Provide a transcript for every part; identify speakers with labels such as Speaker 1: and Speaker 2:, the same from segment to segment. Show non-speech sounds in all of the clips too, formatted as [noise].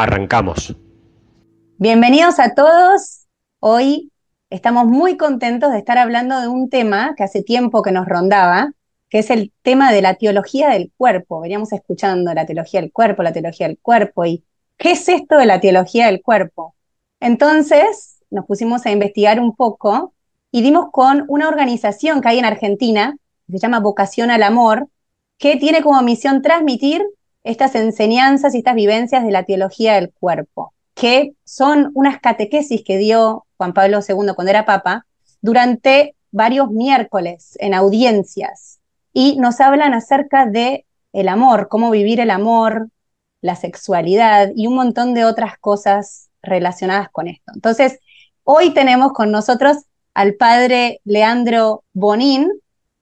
Speaker 1: Arrancamos.
Speaker 2: Bienvenidos a todos. Hoy estamos muy contentos de estar hablando de un tema que hace tiempo que nos rondaba, que es el tema de la teología del cuerpo. Veníamos escuchando la teología del cuerpo, la teología del cuerpo, y ¿qué es esto de la teología del cuerpo? Entonces nos pusimos a investigar un poco y dimos con una organización que hay en Argentina, que se llama Vocación al Amor, que tiene como misión transmitir estas enseñanzas y estas vivencias de la teología del cuerpo, que son unas catequesis que dio Juan Pablo II cuando era papa durante varios miércoles en audiencias y nos hablan acerca de el amor, cómo vivir el amor, la sexualidad y un montón de otras cosas relacionadas con esto. Entonces, hoy tenemos con nosotros al padre Leandro Bonín,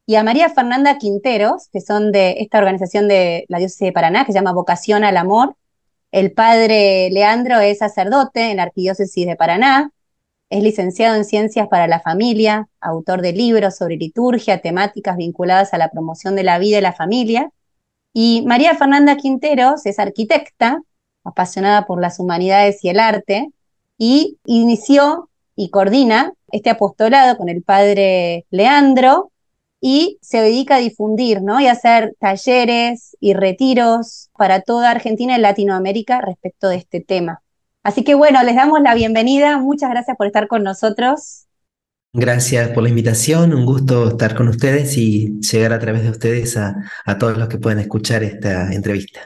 Speaker 2: y a María Fernanda Quinteros, que son de esta organización de la diócesis de Paraná, que se llama Vocación al Amor. El padre Leandro es sacerdote en la arquidiócesis de Paraná, es licenciado en Ciencias para la Familia, autor de libros sobre liturgia, temáticas vinculadas a la promoción de la vida y la familia. Y María Fernanda Quinteros es arquitecta, apasionada por las humanidades y el arte, y inició y coordina este apostolado con el padre Leandro y se dedica a difundir, ¿no? Y a hacer talleres y retiros para toda Argentina y Latinoamérica respecto de este tema. Así que bueno, les damos la bienvenida. Muchas gracias por estar con nosotros.
Speaker 3: Gracias por la invitación, un gusto estar con ustedes y llegar a través de ustedes a, a todos los que puedan escuchar esta entrevista.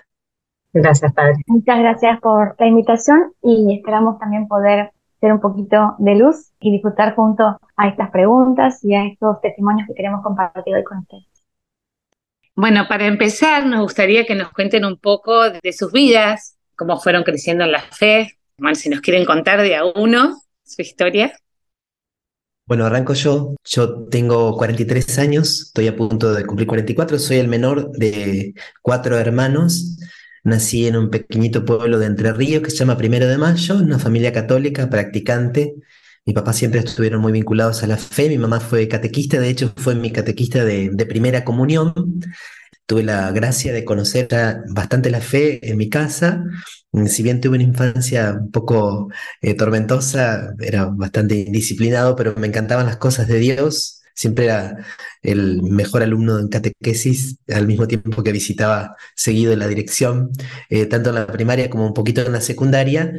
Speaker 4: Gracias, Padre. Muchas gracias por la invitación y esperamos también poder ser un poquito de luz y disfrutar junto a estas preguntas y a estos testimonios que queremos compartir hoy con ustedes.
Speaker 5: Bueno, para empezar, nos gustaría que nos cuenten un poco de sus vidas, cómo fueron creciendo en la fe. Bueno, si nos quieren contar de a uno su historia.
Speaker 3: Bueno, arranco yo. Yo tengo 43 años, estoy a punto de cumplir 44, soy el menor de cuatro hermanos. Nací en un pequeñito pueblo de Entre Ríos que se llama Primero de Mayo, una familia católica practicante. Mi papá siempre estuvieron muy vinculados a la fe, mi mamá fue catequista, de hecho fue mi catequista de, primera comunión. Tuve la gracia de conocer bastante la fe en mi casa. Si bien tuve una infancia un poco eh, tormentosa, era bastante indisciplinado, pero me encantaban las cosas de Dios siempre era el mejor alumno en catequesis, al mismo tiempo que visitaba seguido la dirección, eh, tanto en la primaria como un poquito en la secundaria.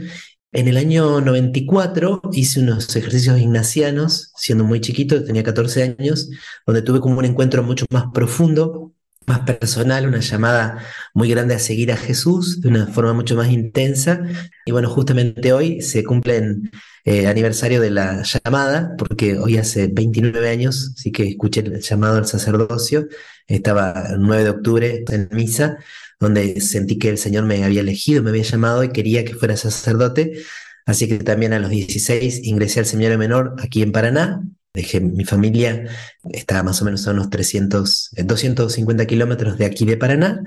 Speaker 3: En el año 94 hice unos ejercicios ignacianos, siendo muy chiquito, tenía 14 años, donde tuve como un encuentro mucho más profundo, personal, una llamada muy grande a seguir a Jesús de una forma mucho más intensa. Y bueno, justamente hoy se cumplen eh, aniversario de la llamada, porque hoy hace 29 años, sí que escuché el llamado al sacerdocio, estaba el 9 de octubre en misa, donde sentí que el Señor me había elegido, me había llamado y quería que fuera sacerdote, así que también a los 16 ingresé al seminario menor aquí en Paraná, dejé mi familia, estaba más o menos a unos 300, 250 kilómetros de aquí de Paraná,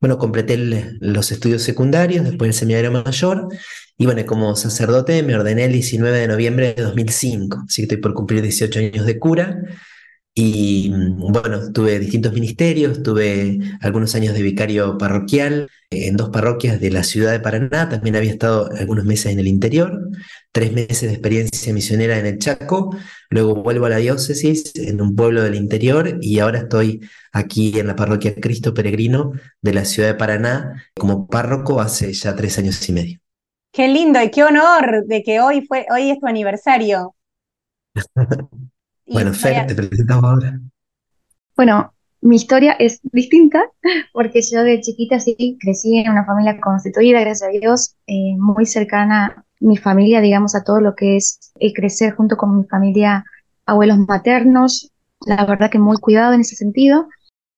Speaker 3: bueno, completé los estudios secundarios, después el seminario mayor, y bueno, como sacerdote me ordené el 19 de noviembre de 2005, así que estoy por cumplir 18 años de cura. Y mm, bueno, tuve distintos ministerios, tuve algunos años de vicario parroquial en dos parroquias de la ciudad de Paraná, también había estado algunos meses en el interior, tres meses de experiencia misionera en el Chaco, luego vuelvo a la diócesis en un pueblo del interior y ahora estoy aquí en la parroquia Cristo Peregrino de la ciudad de Paraná como párroco hace ya tres años y medio.
Speaker 2: Qué lindo y qué honor de que hoy fue, hoy es tu aniversario. [laughs]
Speaker 3: bueno, Fer, te presentamos ahora.
Speaker 4: Bueno, mi historia es distinta porque yo de chiquita sí crecí en una familia constituida, gracias a Dios, eh, muy cercana mi familia, digamos, a todo lo que es el crecer junto con mi familia, abuelos maternos, la verdad que muy cuidado en ese sentido,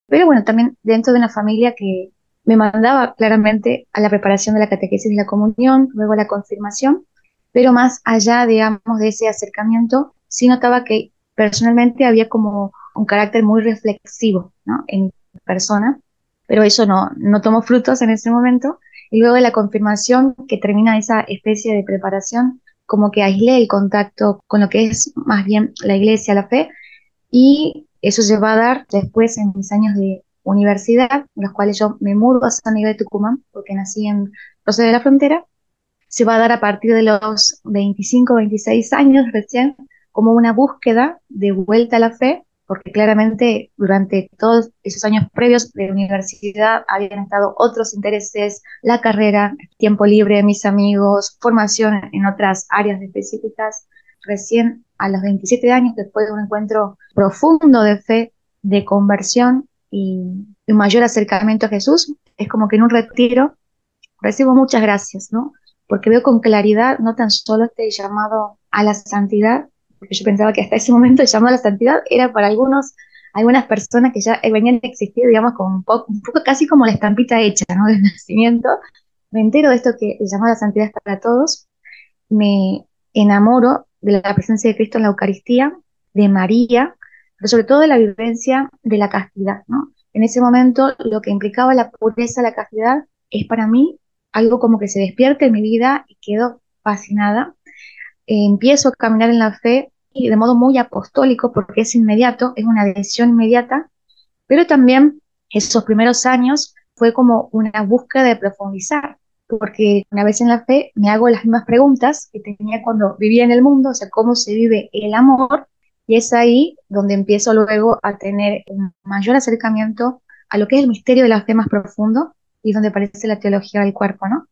Speaker 4: pero bueno, también dentro de una familia que me mandaba claramente a la preparación de la catequesis de la comunión, luego la confirmación, pero más allá, digamos, de ese acercamiento, sí notaba que personalmente había como un carácter muy reflexivo ¿no? en persona, pero eso no, no tomó frutos en ese momento. Y luego de la confirmación, que termina esa especie de preparación, como que aislé el contacto con lo que es más bien la iglesia, la fe, y eso va a dar después en mis años de universidad, en los cuales yo me mudo a San Miguel de Tucumán, porque nací en Rosario de la Frontera, se va a dar a partir de los 25, 26 años recién, como una búsqueda de vuelta a la fe, porque claramente durante todos esos años previos de universidad habían estado otros intereses, la carrera, tiempo libre, mis amigos, formación en otras áreas específicas. Recién a los 27 años, después de un encuentro profundo de fe, de conversión y un mayor acercamiento a Jesús, es como que en un retiro recibo muchas gracias, ¿no? Porque veo con claridad no tan solo este llamado a la santidad, porque yo pensaba que hasta ese momento el llamado a la santidad era para algunos, algunas personas que ya venían a existir, digamos, como un poco, un poco casi como la estampita hecha, ¿no? [laughs] Del nacimiento. Me entero de esto que el llamado a la santidad es para todos, me enamoro de la presencia de Cristo en la Eucaristía, de María, pero sobre todo de la vivencia de la castidad, ¿no? En ese momento lo que implicaba la pureza, la castidad, es para mí algo como que se despierta en mi vida y quedo fascinada. Empiezo a caminar en la fe y de modo muy apostólico porque es inmediato, es una decisión inmediata, pero también esos primeros años fue como una búsqueda de profundizar, porque una vez en la fe me hago las mismas preguntas que tenía cuando vivía en el mundo, o cómo se vive el amor, y es ahí donde empiezo luego a tener un mayor acercamiento a lo que es el misterio de la fe más profundo y donde aparece la teología del cuerpo, ¿no?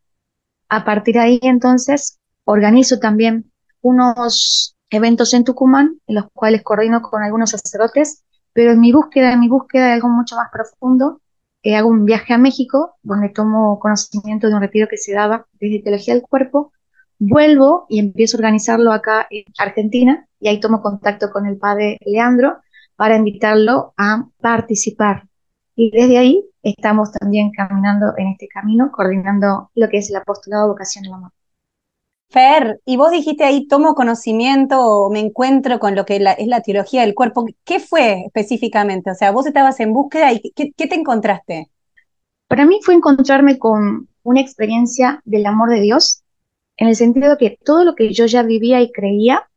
Speaker 4: A partir de ahí, entonces, organizo también unos eventos en Tucumán, en los cuales coordino con algunos sacerdotes, pero en mi búsqueda, en mi búsqueda de algo mucho más profundo, eh, hago un viaje a México, donde tomo conocimiento de un retiro que se daba desde Teología del Cuerpo, vuelvo y empiezo a organizarlo acá en Argentina, y ahí tomo contacto con el padre Leandro para invitarlo a participar. Y desde ahí estamos también caminando en este camino, coordinando lo que es el apostolado vocación al amor.
Speaker 2: Fer, y vos dijiste ahí, tomo conocimiento o me encuentro con lo que es la teología del cuerpo. ¿Qué fue específicamente? O sea, vos estabas en búsqueda y ¿qué, qué te encontraste?
Speaker 4: Para mí fue encontrarme con una experiencia del amor de Dios, en el sentido de que todo lo que yo ya vivía y creía,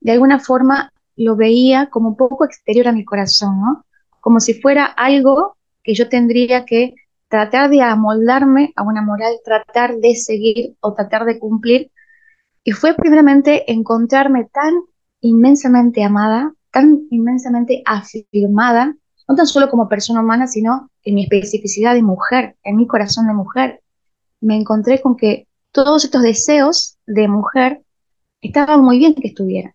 Speaker 4: de alguna forma lo veía como un poco exterior a mi corazón, ¿no? Como si fuera algo que yo tendría que tratar de amoldarme a una moral, tratar de seguir o tratar de cumplir y fue primeramente encontrarme tan inmensamente amada, tan inmensamente afirmada, no tan solo como persona humana, sino en mi especificidad de mujer, en mi corazón de mujer. Me encontré con que todos estos deseos de mujer estaban muy bien que estuvieran,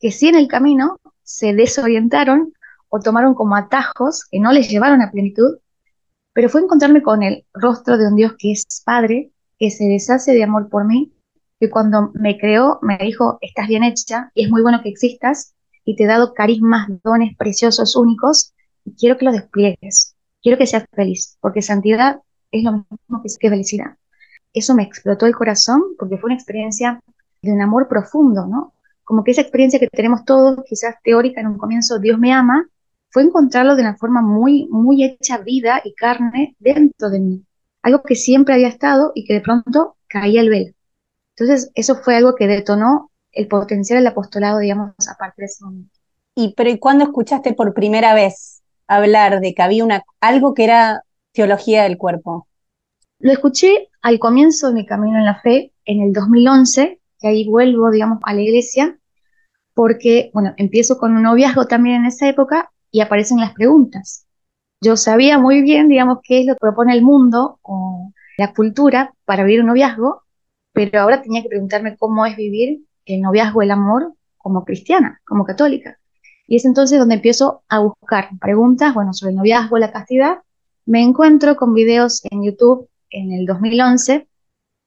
Speaker 4: que si en el camino se desorientaron o tomaron como atajos que no les llevaron a plenitud, pero fue encontrarme con el rostro de un Dios que es Padre, que se deshace de amor por mí que cuando me creó me dijo, estás bien hecha y es muy bueno que existas y te he dado carismas, dones preciosos, únicos, y quiero que los despliegues, quiero que seas feliz, porque santidad es lo mismo que felicidad. Eso me explotó el corazón porque fue una experiencia de un amor profundo, ¿no? Como que esa experiencia que tenemos todos, quizás teórica en un comienzo, Dios me ama, fue encontrarlo de una forma muy, muy hecha vida y carne dentro de mí. Algo que siempre había estado y que de pronto caía el velo. Entonces, eso fue algo que detonó el potencial del apostolado, digamos, a partir de ese momento.
Speaker 2: ¿Y pero cuándo escuchaste por primera vez hablar de que había una, algo que era teología del cuerpo?
Speaker 4: Lo escuché al comienzo de mi camino en la fe, en el 2011, que ahí vuelvo, digamos, a la iglesia, porque, bueno, empiezo con un noviazgo también en esa época y aparecen las preguntas. Yo sabía muy bien, digamos, qué es lo que propone el mundo o la cultura para vivir un noviazgo, pero ahora tenía que preguntarme cómo es vivir el noviazgo, el amor como cristiana, como católica. Y es entonces donde empiezo a buscar preguntas, bueno, sobre el noviazgo, la castidad. Me encuentro con videos en YouTube en el 2011,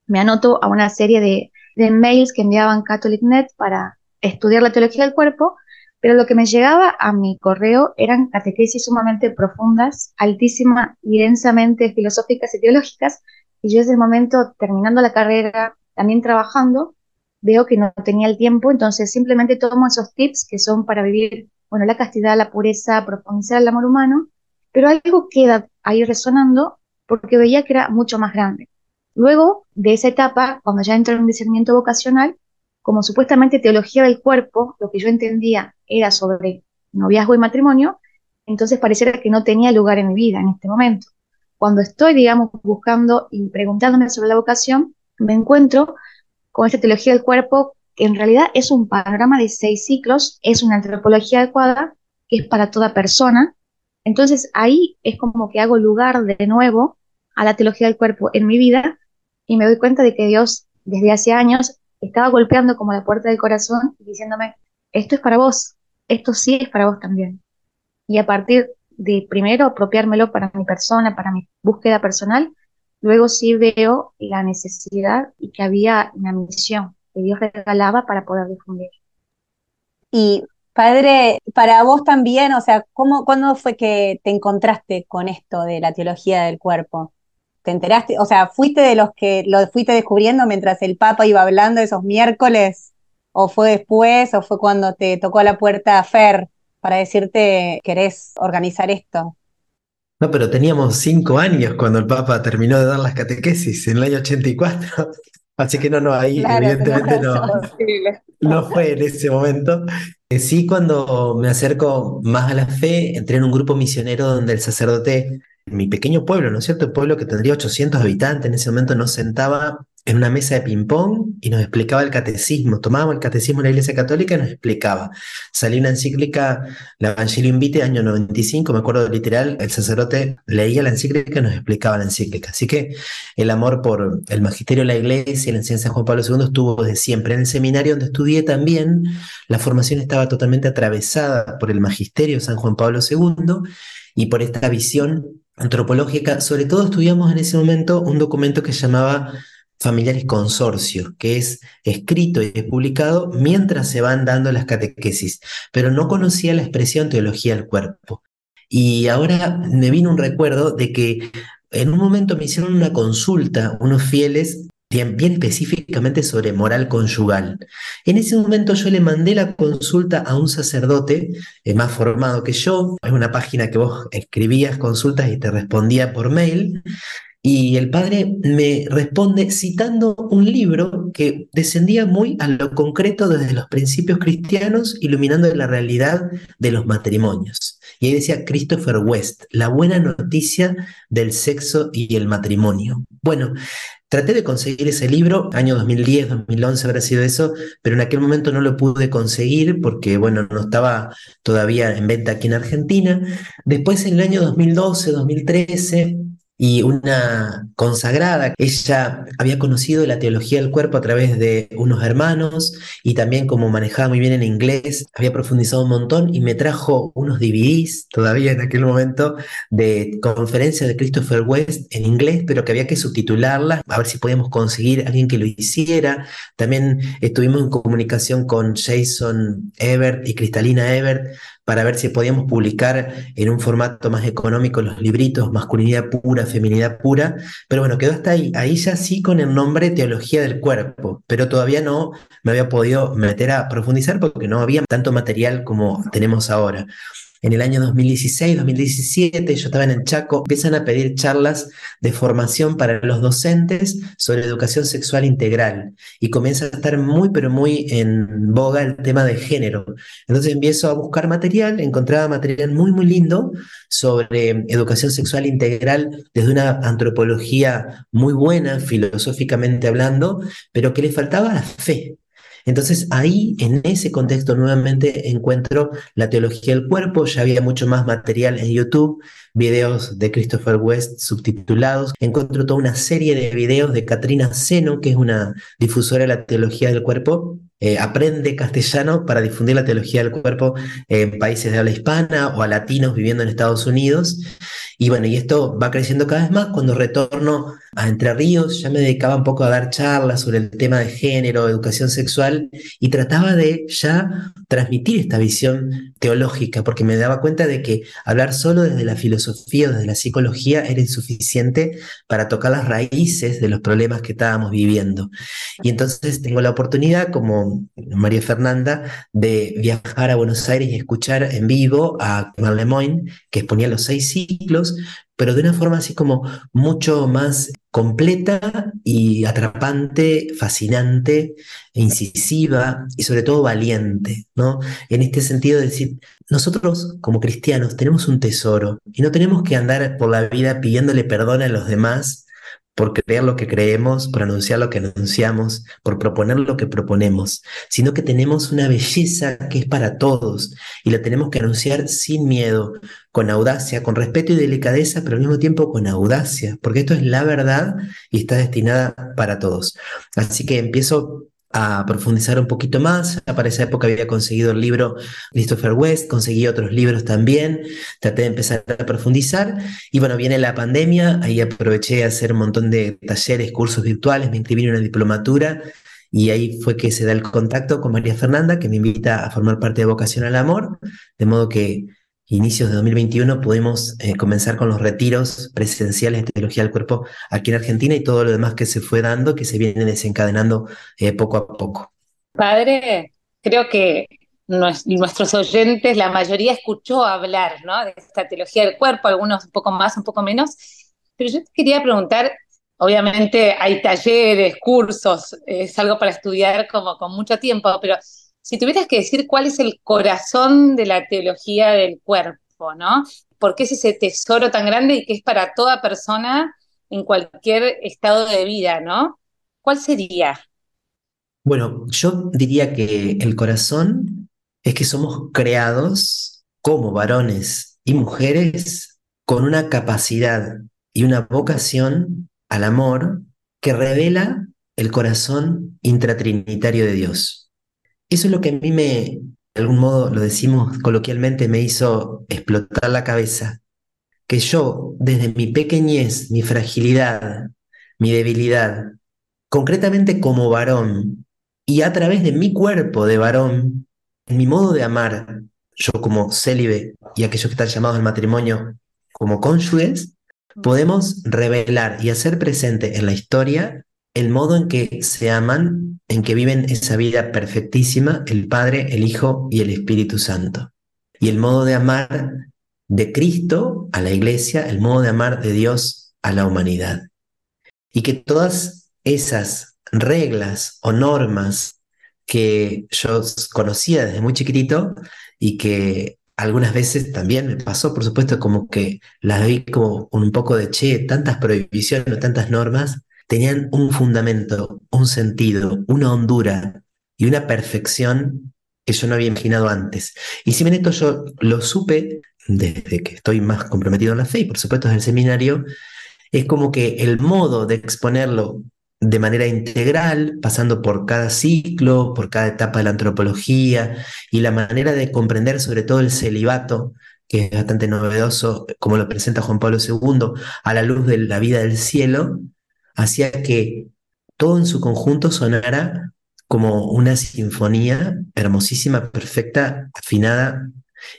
Speaker 4: me anoto a una serie de, de mails que enviaban CatholicNet para estudiar la teología del cuerpo, pero lo que me llegaba a mi correo eran catequesis sumamente profundas, altísimas y densamente filosóficas y teológicas, y yo desde el momento, terminando la carrera, también trabajando, veo que no tenía el tiempo, entonces simplemente tomo esos tips que son para vivir, bueno, la castidad, la pureza, profundizar el amor humano, pero algo queda ahí resonando porque veía que era mucho más grande. Luego de esa etapa, cuando ya entré en un discernimiento vocacional, como supuestamente teología del cuerpo, lo que yo entendía era sobre noviazgo y matrimonio, entonces pareciera que no tenía lugar en mi vida en este momento. Cuando estoy, digamos, buscando y preguntándome sobre la vocación, me encuentro con esta teología del cuerpo, que en realidad es un panorama de seis ciclos, es una antropología adecuada, que es para toda persona. Entonces ahí es como que hago lugar de nuevo a la teología del cuerpo en mi vida y me doy cuenta de que Dios desde hace años estaba golpeando como la puerta del corazón y diciéndome, esto es para vos, esto sí es para vos también. Y a partir de primero apropiármelo para mi persona, para mi búsqueda personal, luego sí veo la necesidad y que había una misión que Dios regalaba para poder difundir.
Speaker 2: Y padre, para vos también, o sea, ¿cómo, ¿cuándo fue que te encontraste con esto de la teología del cuerpo? ¿Te enteraste? O sea, ¿fuiste de los que lo fuiste descubriendo mientras el Papa iba hablando esos miércoles? ¿O fue después? ¿O fue cuando te tocó la puerta Fer para decirte querés organizar esto?
Speaker 3: No, pero teníamos cinco años cuando el Papa terminó de dar las catequesis en el año 84. [laughs] Así que no, no, ahí evidentemente no, no fue en ese momento. Eh, sí, cuando me acerco más a la fe, entré en un grupo misionero donde el sacerdote mi pequeño pueblo, ¿no es cierto? El pueblo que tendría 800 habitantes en ese momento nos sentaba en una mesa de ping-pong y nos explicaba el catecismo. Tomábamos el catecismo de la Iglesia Católica y nos explicaba. Salió una encíclica, la Evangelio Invite, año 95, me acuerdo literal, el sacerdote leía la encíclica y nos explicaba la encíclica. Así que el amor por el magisterio de la Iglesia y la enseñanza de Juan Pablo II estuvo desde siempre. En el seminario donde estudié también, la formación estaba totalmente atravesada por el magisterio de San Juan Pablo II y por esta visión antropológica, sobre todo estudiamos en ese momento un documento que se llamaba Familiares Consorcio, que es escrito y es publicado mientras se van dando las catequesis, pero no conocía la expresión teología del cuerpo. Y ahora me vino un recuerdo de que en un momento me hicieron una consulta unos fieles bien, específicamente sobre moral conyugal. En ese momento yo le mandé la consulta a un sacerdote eh, más formado que yo, es una página que vos escribías consultas y te respondía por mail, y el padre me responde citando un libro que descendía muy a lo concreto desde los principios cristianos, iluminando la realidad de los matrimonios. Y ahí decía Christopher West, la buena noticia del sexo y el matrimonio. Bueno, Traté de conseguir ese libro, año 2010, 2011 habrá sido eso, pero en aquel momento no lo pude conseguir porque, bueno, no estaba todavía en venta aquí en Argentina. Después, en el año 2012, 2013, y una consagrada. Ella había conocido la teología del cuerpo a través de unos hermanos y también como manejaba muy bien en inglés, había profundizado un montón y me trajo unos DVDs todavía en aquel momento de conferencias de Christopher West en inglés, pero que había que subtitularlas, a ver si podíamos conseguir a alguien que lo hiciera. También estuvimos en comunicación con Jason Ebert y Cristalina Ebert para ver si podíamos publicar en un formato más económico los libritos Masculinidad Pura, Feminidad Pura, pero bueno, quedó hasta ahí. Ahí ya sí con el nombre Teología del Cuerpo, pero todavía no me había podido meter a profundizar porque no había tanto material como tenemos ahora en el año 2016, 2017, yo estaba en Chaco, empiezan a pedir charlas de formación para los docentes sobre educación sexual integral y comienza a estar muy, pero muy en boga el tema de género. Entonces empiezo a buscar material, encontraba material muy, muy lindo sobre educación sexual integral desde una antropología muy buena, filosóficamente hablando, pero que le faltaba la fe. Entonces ahí, en ese contexto, nuevamente encuentro la teología del cuerpo, ya había mucho más material en YouTube, videos de Christopher West subtitulados, encuentro toda una serie de videos de Katrina Seno, que es una difusora de la teología del cuerpo, eh, aprende castellano para difundir la teología del cuerpo en países de habla hispana o a latinos viviendo en Estados Unidos. Y bueno, y esto va creciendo cada vez más. Cuando retorno a Entre Ríos, ya me dedicaba un poco a dar charlas sobre el tema de género, educación sexual, y trataba de ya transmitir esta visión teológica, porque me daba cuenta de que hablar solo desde la filosofía, desde la psicología, era insuficiente para tocar las raíces de los problemas que estábamos viviendo. Y entonces tengo la oportunidad, como María Fernanda, de viajar a Buenos Aires y escuchar en vivo a Marlemoyne, que exponía los seis ciclos, pero de una forma así como mucho más completa y atrapante, fascinante, incisiva y sobre todo valiente, ¿no? En este sentido de decir, nosotros como cristianos tenemos un tesoro y no tenemos que andar por la vida pidiéndole perdón a los demás por creer lo que creemos, por anunciar lo que anunciamos, por proponer lo que proponemos, sino que tenemos una belleza que es para todos y la tenemos que anunciar sin miedo, con audacia, con respeto y delicadeza, pero al mismo tiempo con audacia, porque esto es la verdad y está destinada para todos. Así que empiezo a profundizar un poquito más. Para esa época había conseguido el libro Christopher West, conseguí otros libros también, traté de empezar a profundizar y bueno, viene la pandemia, ahí aproveché a hacer un montón de talleres, cursos virtuales, me inscribí en una diplomatura y ahí fue que se da el contacto con María Fernanda, que me invita a formar parte de Vocación al Amor, de modo que inicios de 2021 pudimos eh, comenzar con los retiros presenciales de teología del cuerpo aquí en Argentina y todo lo demás que se fue dando, que se viene desencadenando eh, poco a poco.
Speaker 5: Padre, creo que nuestros oyentes, la mayoría escuchó hablar ¿no? de esta teología del cuerpo, algunos un poco más, un poco menos, pero yo te quería preguntar, obviamente hay talleres, cursos, es algo para estudiar como con mucho tiempo, pero si tuvieras que decir cuál es el corazón de la teología del cuerpo, ¿no? ¿Por qué es ese tesoro tan grande y que es para toda persona en cualquier estado de vida, ¿no? ¿Cuál sería?
Speaker 3: Bueno, yo diría que el corazón es que somos creados como varones y mujeres con una capacidad y una vocación al amor que revela el corazón intratrinitario de Dios. Eso es lo que a mí me, de algún modo lo decimos coloquialmente, me hizo explotar la cabeza. Que yo, desde mi pequeñez, mi fragilidad, mi debilidad, concretamente como varón, y a través de mi cuerpo de varón, en mi modo de amar, yo como célibe y aquellos que están llamados al matrimonio como cónyuges, podemos revelar y hacer presente en la historia el modo en que se aman, en que viven esa vida perfectísima el Padre, el Hijo y el Espíritu Santo. Y el modo de amar de Cristo a la iglesia, el modo de amar de Dios a la humanidad. Y que todas esas reglas o normas que yo conocía desde muy chiquitito y que algunas veces también me pasó, por supuesto, como que las vi como un poco de, che, tantas prohibiciones, tantas normas, tenían un fundamento, un sentido, una hondura y una perfección que yo no había imaginado antes. Y si bien esto yo lo supe desde que estoy más comprometido en la fe y por supuesto desde el seminario, es como que el modo de exponerlo de manera integral, pasando por cada ciclo, por cada etapa de la antropología y la manera de comprender sobre todo el celibato, que es bastante novedoso, como lo presenta Juan Pablo II, a la luz de la vida del cielo, hacía que todo en su conjunto sonara como una sinfonía hermosísima, perfecta, afinada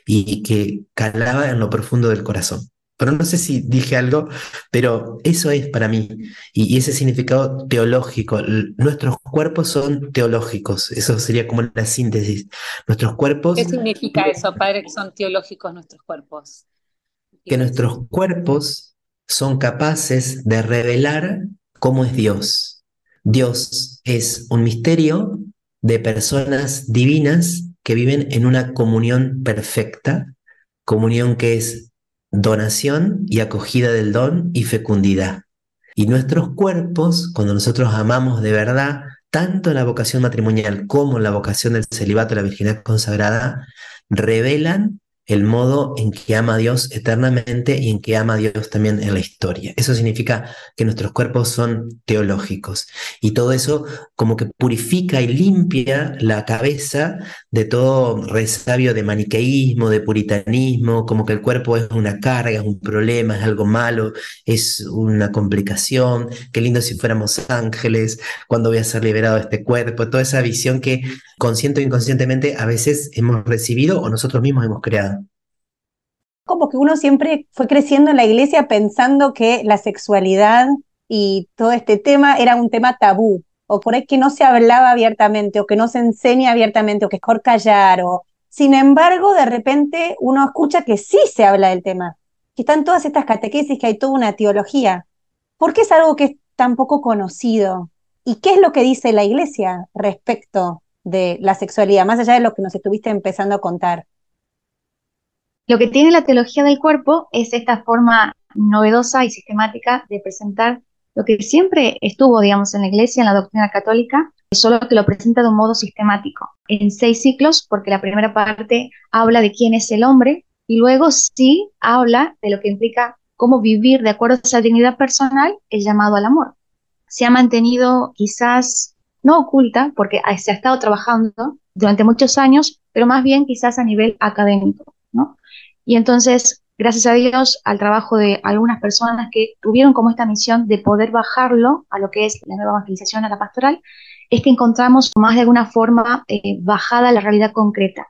Speaker 3: y que calaba en lo profundo del corazón. Pero no sé si dije algo, pero eso es para mí. Y, ese significado teológico. Nuestros cuerpos son teológicos. Eso sería como la síntesis. Nuestros cuerpos.
Speaker 5: ¿Qué significa eso, padre, que son teológicos nuestros cuerpos?
Speaker 3: Que nuestros cuerpos son capaces de revelar cómo es Dios. Dios es un misterio de personas divinas que viven en una comunión perfecta, comunión que es donación y acogida del don y fecundidad. Y nuestros cuerpos, cuando nosotros amamos de verdad, tanto la vocación matrimonial como la vocación del celibato, la virginidad consagrada, revelan el modo en que ama a Dios eternamente y en que ama a Dios también en la historia. Eso significa que nuestros cuerpos son teológicos. Y todo eso como que purifica y limpia la cabeza de todo resabio de maniqueísmo, de puritanismo, como que el cuerpo es una carga, es un problema, es algo malo, es una complicación, qué lindo si fuéramos ángeles, cuando voy a ser liberado de este cuerpo, toda esa visión que consciente o inconscientemente a veces hemos recibido o nosotros mismos hemos creado
Speaker 2: como que uno siempre fue creciendo en la iglesia pensando que la sexualidad y todo este tema era un tema tabú, o por ahí que no se hablaba abiertamente, o que no se enseña abiertamente, o que es mejor callar, o... Sin embargo, de repente uno escucha que sí se habla del tema, que están todas estas catequesis, que hay toda una teología. ¿Por qué es algo que es tan poco conocido? ¿Y qué es lo que dice la iglesia respecto de la sexualidad, más allá de lo que nos estuviste empezando a contar?
Speaker 4: Lo que tiene la teología del cuerpo es esta forma novedosa y sistemática de presentar lo que siempre estuvo, digamos, en la iglesia, en la doctrina católica, solo que lo presenta de un modo sistemático, en seis ciclos, porque la primera parte habla de quién es el hombre y luego sí habla de lo que implica cómo vivir de acuerdo a esa dignidad personal el llamado al amor. Se ha mantenido quizás no oculta, porque se ha estado trabajando durante muchos años, pero más bien quizás a nivel académico. Y entonces, gracias a Dios, al trabajo de algunas personas que tuvieron como esta misión de poder bajarlo a lo que es la nueva evangelización a la pastoral, es que encontramos más de alguna forma eh, bajada la realidad concreta.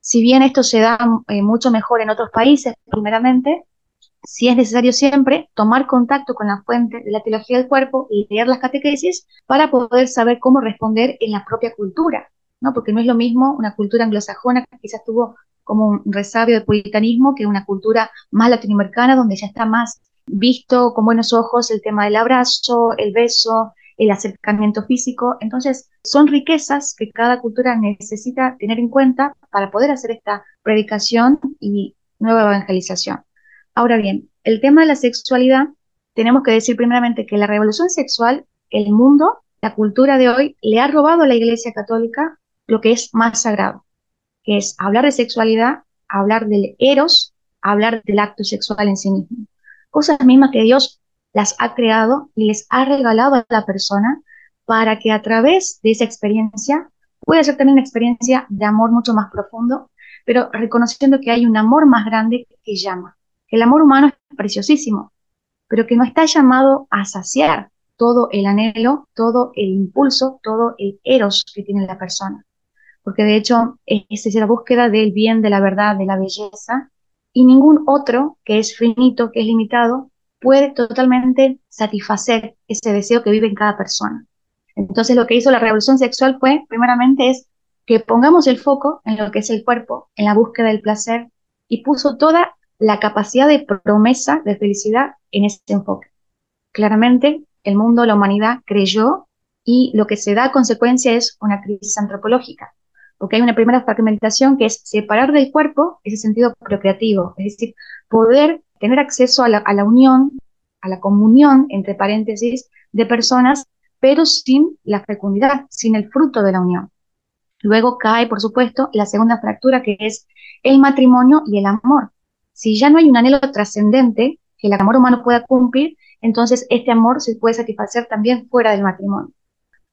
Speaker 4: Si bien esto se da eh, mucho mejor en otros países, primeramente, si es necesario siempre tomar contacto con la fuente de la teología del cuerpo y leer las catequesis para poder saber cómo responder en la propia cultura, ¿no? Porque no es lo mismo una cultura anglosajona que quizás tuvo como un resabio de puritanismo que una cultura más latinoamericana donde ya está más visto con buenos ojos el tema del abrazo, el beso, el acercamiento físico. Entonces, son riquezas que cada cultura necesita tener en cuenta para poder hacer esta predicación y nueva evangelización. Ahora bien, el tema de la sexualidad, tenemos que decir primeramente que la revolución sexual, el mundo, la cultura de hoy, le ha robado a la Iglesia Católica lo que es más sagrado que es hablar de sexualidad, hablar del eros, hablar del acto sexual en sí mismo. Cosas mismas que Dios las ha creado y les ha regalado a la persona para que a través de esa experiencia pueda ser también una experiencia de amor mucho más profundo, pero reconociendo que hay un amor más grande que llama. El amor humano es preciosísimo, pero que no está llamado a saciar todo el anhelo, todo el impulso, todo el eros que tiene la persona porque de hecho es la búsqueda del bien, de la verdad, de la belleza, y ningún otro que es finito, que es limitado, puede totalmente satisfacer ese deseo que vive en cada persona. Entonces lo que hizo la revolución sexual fue, primeramente, es que pongamos el foco en lo que es el cuerpo, en la búsqueda del placer, y puso toda la capacidad de promesa, de felicidad en ese enfoque. Claramente, el mundo, la humanidad creyó y lo que se da a consecuencia es una crisis antropológica porque hay una primera fragmentación que es separar del cuerpo ese sentido procreativo, es decir, poder tener acceso a la, unión, a la comunión, entre paréntesis, de personas, pero sin la fecundidad, sin el fruto de la unión. Luego cae, por supuesto, la segunda fractura que es el matrimonio y el amor. Si ya no hay un anhelo trascendente que el amor humano pueda cumplir, entonces este amor se puede satisfacer también fuera del matrimonio.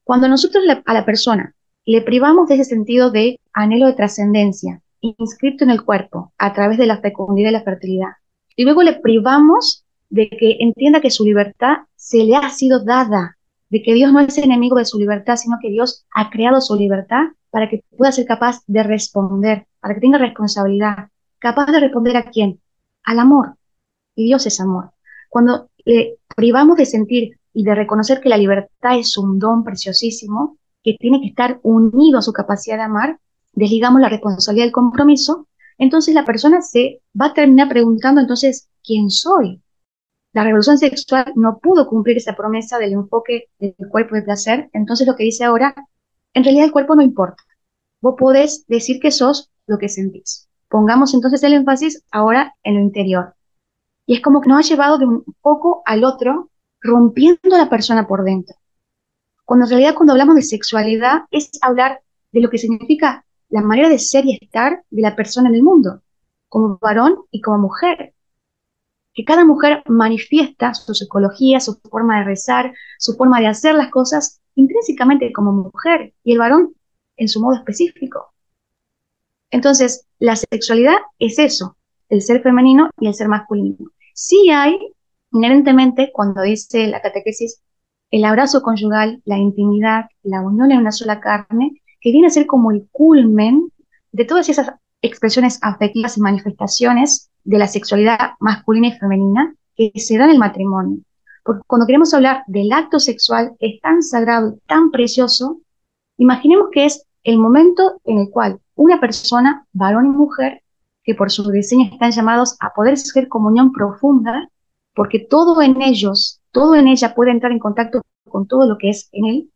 Speaker 4: Cuando nosotros a la persona le privamos de ese sentido de anhelo de trascendencia, inscrito en el cuerpo, a través de la fecundidad y la fertilidad. Y luego le privamos de que entienda que su libertad se le ha sido dada, de que Dios no es enemigo de su libertad, sino que Dios ha creado su libertad para que pueda ser capaz de responder, para que tenga responsabilidad. ¿Capaz de responder a quién? Al amor. Y Dios es amor. Cuando le privamos de sentir y de reconocer que la libertad es un don preciosísimo, que tiene que estar unido a su capacidad de amar, desligamos la responsabilidad del compromiso, entonces la persona se va a terminar preguntando entonces, ¿quién soy? La revolución sexual no pudo cumplir esa promesa del enfoque del cuerpo de placer, entonces lo que dice ahora, en realidad el cuerpo no importa. Vos podés decir que sos lo que sentís. Pongamos entonces el énfasis ahora en lo interior. Y es como que nos ha llevado de un poco al otro, rompiendo a la persona por dentro cuando en realidad cuando hablamos de sexualidad es hablar de lo que significa la manera de ser y estar de la persona en el mundo. como varón y como mujer. Que cada mujer manifiesta su psicología, su forma de rezar, su forma de hacer las cosas intrínsecamente como mujer y el varón en su modo específico. Entonces, la sexualidad es eso, el ser femenino y el ser masculino. Sí hay, inherentemente, cuando dice la catequesis, el abrazo conyugal, la intimidad, la unión en una sola carne, que viene a ser como el culmen de todas esas expresiones afectivas y manifestaciones de la sexualidad masculina y femenina que se dan en el matrimonio. Porque cuando queremos hablar del acto sexual, es tan sagrado tan precioso, imaginemos que es el momento en el cual una persona, varón y mujer, que por su diseño están llamados a poder ser comunión profunda, porque todo en ellos, todo en ella puede entrar en contacto con todo lo que es en él,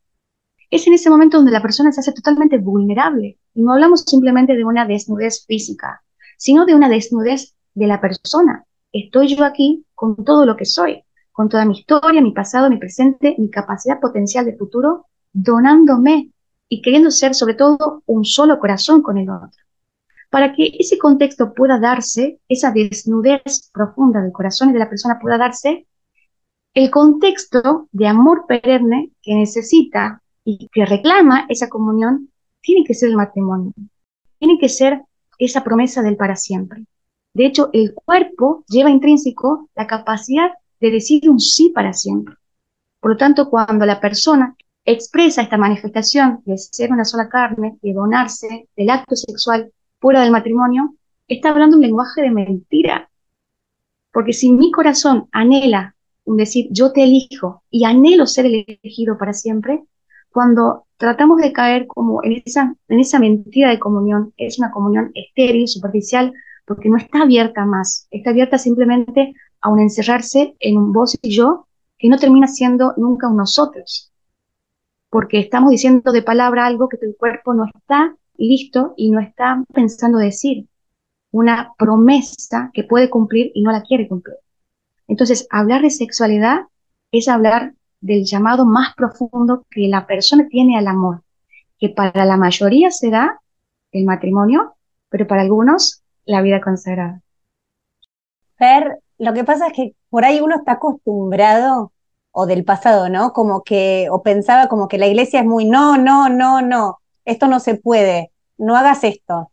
Speaker 4: es en ese momento donde la persona se hace totalmente vulnerable. Y no hablamos simplemente de una desnudez física, sino de una desnudez de la persona. Estoy yo aquí con todo lo que soy, con toda mi historia, mi pasado, mi presente, mi capacidad potencial de futuro, donándome y queriendo ser sobre todo un solo corazón con el otro. Para que ese contexto pueda darse, esa desnudez profunda del corazón y de la persona pueda darse, el contexto de amor perenne que necesita y que reclama esa comunión tiene que ser el matrimonio, tiene que ser esa promesa del para siempre. De hecho, el cuerpo lleva intrínseco la capacidad de decir un sí para siempre. Por lo tanto, cuando la persona expresa esta manifestación de ser una sola carne, de donarse, del acto sexual fuera del matrimonio, está hablando un lenguaje de mentira. Porque si mi corazón anhela decir yo te elijo y anhelo ser elegido para siempre, cuando tratamos de caer como en esa, en esa mentira de comunión, es una comunión estéril, superficial, porque no está abierta más, está abierta simplemente a un encerrarse en un vos y yo que no termina siendo nunca un nosotros, porque estamos diciendo de palabra algo que tu cuerpo no está listo y no está pensando decir, una promesa que puede cumplir y no la quiere cumplir. Entonces, hablar de sexualidad es hablar del llamado más profundo que la persona tiene al amor, que para la mayoría será el matrimonio, pero para algunos la vida consagrada.
Speaker 2: Fer, lo que pasa es que por ahí uno está acostumbrado, o del pasado, ¿no? Como que, o pensaba como que la iglesia es muy, no, no, no, no, esto no se puede, no hagas esto.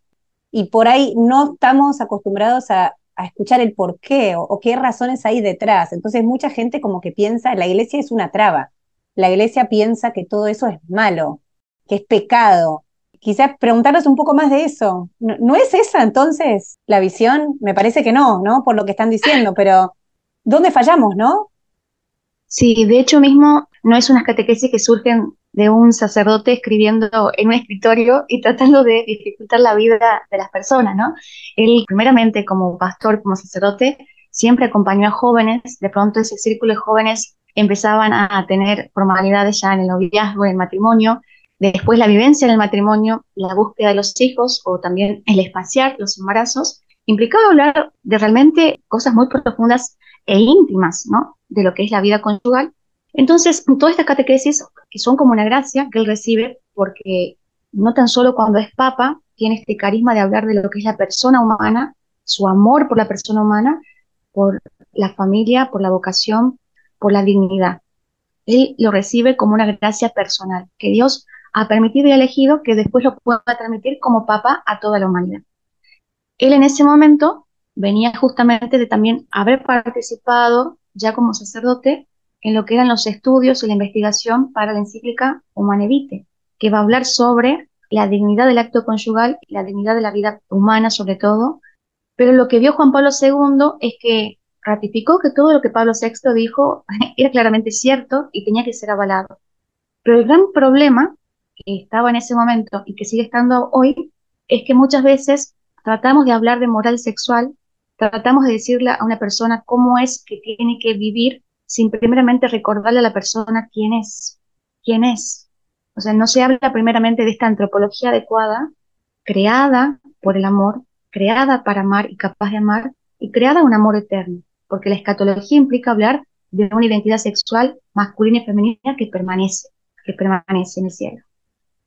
Speaker 2: Y por ahí no estamos acostumbrados a, a escuchar el por qué o, qué razones hay detrás. Entonces mucha gente como que piensa, la iglesia es una traba. La iglesia piensa que todo eso es malo, que es pecado. Quizás preguntarnos un poco más de eso. ¿No, es esa entonces la visión? Me parece que no, ¿no? Por lo que están diciendo, pero ¿dónde fallamos, no?
Speaker 4: Sí, de hecho mismo no es unas catequesis que surgen de un sacerdote escribiendo en un escritorio y tratando de dificultar la vida de las personas, ¿no? Él, primeramente, como pastor, como sacerdote, siempre acompañó a jóvenes, de pronto ese círculo de jóvenes empezaban a tener formalidades ya en el noviazgo, en el matrimonio, después la vivencia en el matrimonio, la búsqueda de los hijos o también el espaciar los embarazos, implicaba hablar de realmente cosas muy profundas e íntimas, ¿no? De lo que es la vida conyugal entonces, todas estas catequesis, que son como una gracia que él recibe, porque no tan solo cuando es papa, tiene este carisma de hablar de lo que es la persona humana, su amor por la persona humana, por la familia, por la vocación, por la dignidad. Él lo recibe como una gracia personal, que Dios ha permitido y elegido que después lo pueda transmitir como papa a toda la humanidad. Él en ese momento venía justamente de también haber participado ya como sacerdote en lo que eran los estudios y la investigación para la encíclica Humane Vitae, que va a hablar sobre la dignidad del acto conyugal y la dignidad de la vida humana sobre todo. Pero lo que vio Juan Pablo II es que ratificó que todo lo que Pablo VI dijo [laughs] era claramente cierto y tenía que ser avalado. Pero el gran problema que estaba en ese momento y que sigue estando hoy es que muchas veces tratamos de hablar de moral sexual, tratamos de decirle a una persona cómo es que tiene que vivir sin primeramente recordarle a la persona quién es, quién es. O sea, no se habla primeramente de esta antropología adecuada, creada por el amor, creada para amar y capaz de amar, y creada un amor eterno, porque la escatología implica hablar de una identidad sexual masculina y femenina que permanece, que permanece en el cielo.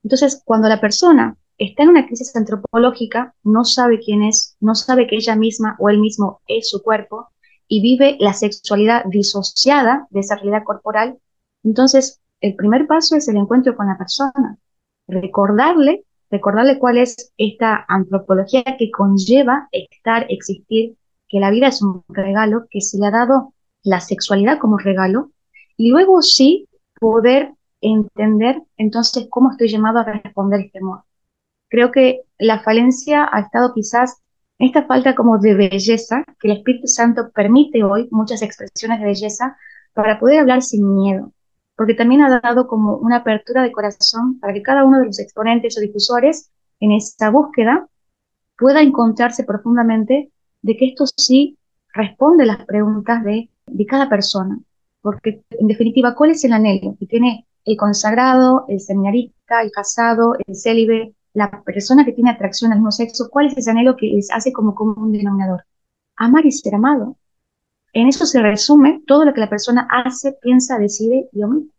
Speaker 4: Entonces, cuando la persona está en una crisis antropológica, no sabe quién es, no sabe que ella misma o él mismo es su cuerpo y vive la sexualidad disociada de esa realidad corporal, entonces el primer paso es el encuentro con la persona, recordarle, recordarle cuál es esta antropología que conlleva estar, existir, que la vida es un regalo, que se le ha dado la sexualidad como regalo, y luego sí poder entender entonces cómo estoy llamado a responder este amor. Creo que la falencia ha estado quizás esta falta como de belleza, que el Espíritu Santo permite hoy muchas expresiones de belleza para poder hablar sin miedo, porque también ha dado como una apertura de corazón para que cada uno de los exponentes o difusores en esta búsqueda pueda encontrarse profundamente de que esto sí responde las preguntas de, de cada persona, porque en definitiva, ¿cuál es el anhelo que tiene el consagrado, el seminarista, el casado, el célibe, la persona que tiene atracción al mismo sexo? ¿Cuál es ese anhelo que les hace como común denominador? Amar y ser amado. En eso se resume todo lo que la persona hace, piensa, decide y omite.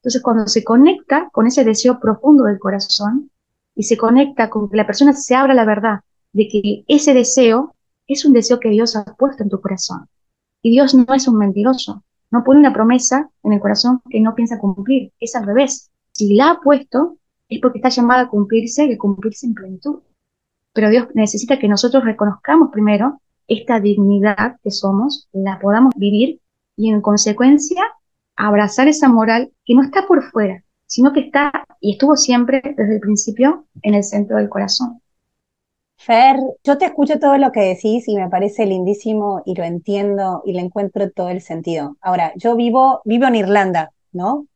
Speaker 4: Entonces, cuando se conecta con ese deseo profundo del corazón y se conecta con que la persona se abra la verdad de que ese deseo es un deseo que Dios ha puesto en tu corazón. Y Dios no es un mentiroso, no pone una promesa en el corazón que no piensa cumplir, es al revés. Si la ha puesto, es porque está llamada a cumplirse y cumplirse en plenitud. Pero Dios necesita que nosotros reconozcamos primero esta dignidad que somos, la podamos vivir y en consecuencia abrazar esa moral que no está por fuera, sino que está y estuvo siempre desde el principio en el centro del corazón.
Speaker 2: Fer, yo te escucho todo lo que decís y me parece lindísimo y lo entiendo y le encuentro todo el sentido. Ahora, yo vivo, vivo en Irlanda, ¿no?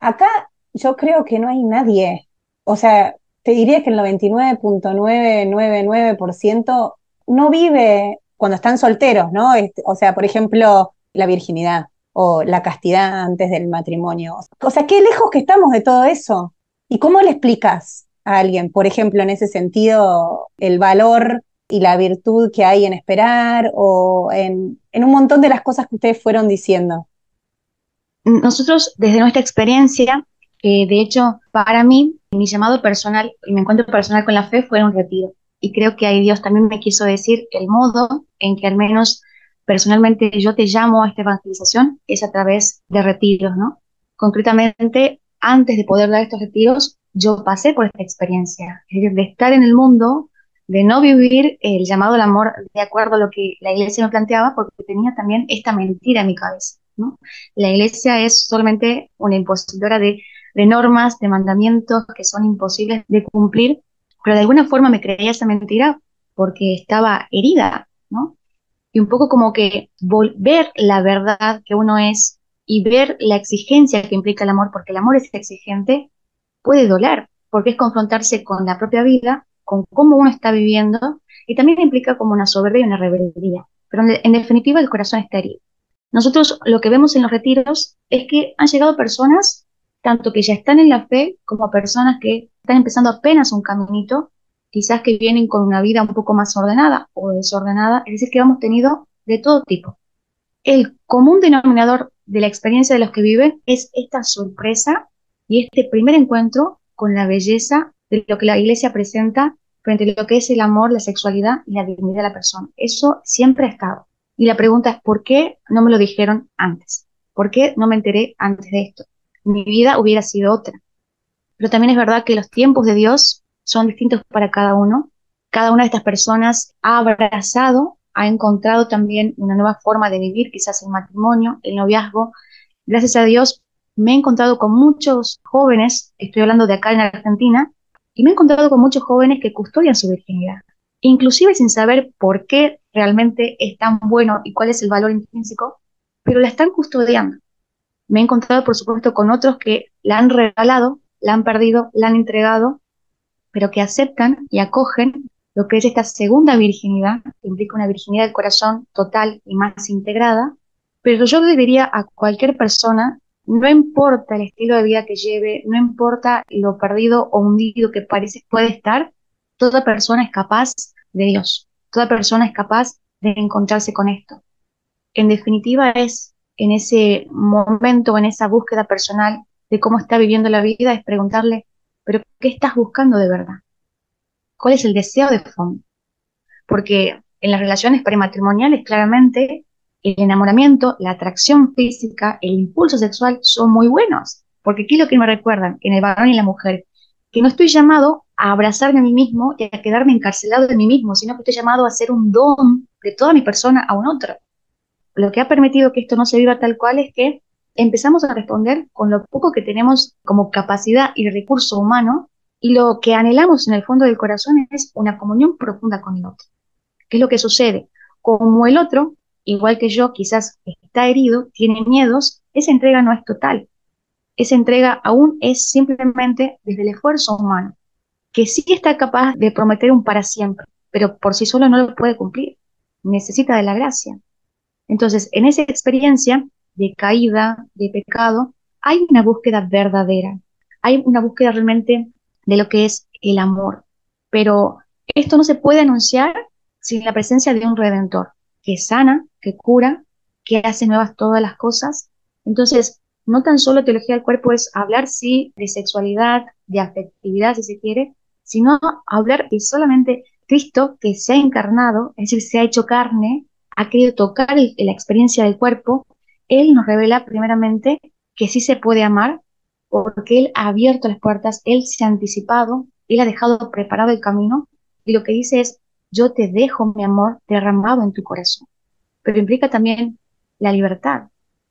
Speaker 2: Acá yo creo que no hay nadie, o sea, te diría que el 99.999% no vive cuando están solteros, ¿no? Este, o sea, por ejemplo, la virginidad o la castidad antes del matrimonio. O sea, qué lejos que estamos de todo eso. ¿Y cómo le explicas a alguien, por ejemplo, en ese sentido, el valor y la virtud que hay en esperar o en, un montón de las cosas que ustedes fueron diciendo?
Speaker 4: Nosotros, desde nuestra experiencia, eh, de hecho, para mí, mi llamado personal y mi encuentro personal con la fe fue un retiro y creo que ahí Dios también me quiso decir el modo en que al menos personalmente yo te llamo a esta evangelización es a través de retiros, ¿no? Concretamente, antes de poder dar estos retiros, yo pasé por esta experiencia, es decir, de estar en el mundo, de no vivir el llamado al amor de acuerdo a lo que la iglesia me planteaba, porque tenía también esta mentira en mi cabeza, ¿no? La iglesia es solamente una impositora de, de normas, de mandamientos que son imposibles de cumplir pero de alguna forma me creía esa mentira porque estaba herida, ¿no? Y un poco como que volver la verdad que uno es y ver la exigencia que implica el amor, porque el amor es exigente, puede doler, porque es confrontarse con la propia vida, con cómo uno está viviendo, y también implica como una soberbia y una rebeldía. Pero en definitiva el corazón está herido. Nosotros lo que vemos en los retiros es que han llegado personas, tanto que ya están en la fe, como personas que están empezando apenas un caminito, quizás que vienen con una vida un poco más ordenada o desordenada, es decir, que hemos tenido de todo tipo. El común denominador de la experiencia de los que viven es esta sorpresa y este primer encuentro con la belleza de lo que la iglesia presenta frente a lo que es el amor, la sexualidad y la dignidad de la persona. Eso siempre ha estado. Y la pregunta es, ¿por qué no me lo dijeron antes? ¿Por qué no me enteré antes de esto? Mi vida hubiera sido otra. Pero también es verdad que los tiempos de Dios son distintos para cada uno. Cada una de estas personas ha abrazado, ha encontrado también una nueva forma de vivir, quizás el matrimonio, el noviazgo. Gracias a Dios me he encontrado con muchos jóvenes, estoy hablando de acá en Argentina, y me he encontrado con muchos jóvenes que custodian su virginidad, inclusive sin saber por qué realmente es tan bueno y cuál es el valor intrínseco, pero la están custodiando. Me he encontrado, por supuesto, con otros que la han regalado la han perdido, la han entregado, pero que aceptan y acogen lo que es esta segunda virginidad, que implica una virginidad del corazón total y más integrada. Pero yo le diría a cualquier persona, no importa el estilo de vida que lleve, no importa lo perdido o hundido que parece puede estar, toda persona es capaz de Dios, toda persona es capaz de encontrarse con esto. En definitiva es en ese momento, en esa búsqueda personal de cómo está viviendo la vida es preguntarle, pero ¿qué estás buscando de verdad? cuál es el deseo de fondo. Porque en las relaciones prematrimoniales, claramente, el enamoramiento, la atracción física, el impulso sexual son muy buenos. Porque ¿qué es lo que me recuerdan en el varón y la mujer? Que no estoy llamado a abrazarme a mí mismo y a quedarme encarcelado de mí mismo, sino que estoy llamado a ser un don de toda mi persona a un otro. Lo que ha permitido que esto no se viva tal cual es que empezamos a responder con lo poco que tenemos como capacidad y recurso humano y lo que anhelamos en el fondo del corazón es una comunión profunda con el otro. ¿Qué es lo que sucede? Como el otro, igual que yo, quizás está herido, tiene miedos, esa entrega no es total. Esa entrega aún es simplemente desde el esfuerzo humano, que sí está capaz de prometer un para siempre, pero por sí solo no lo puede cumplir. Necesita de la gracia. Entonces, en esa experiencia de caída, de pecado, hay una búsqueda verdadera. Hay una búsqueda realmente de lo que es el amor. Pero esto no se puede anunciar sin la presencia de un redentor que sana, que cura, que hace nuevas todas las cosas. Entonces, no tan solo teología del cuerpo es hablar, sí, de sexualidad, de afectividad, si se quiere, sino hablar de solamente Cristo que se ha encarnado, es decir, se ha hecho carne, ha querido tocar la experiencia del cuerpo. Él nos revela primeramente que sí se puede amar, porque Él ha abierto las puertas, Él se ha anticipado, Él ha dejado preparado el camino y lo que dice es, yo te dejo mi amor derramado en tu corazón. Pero implica también la libertad,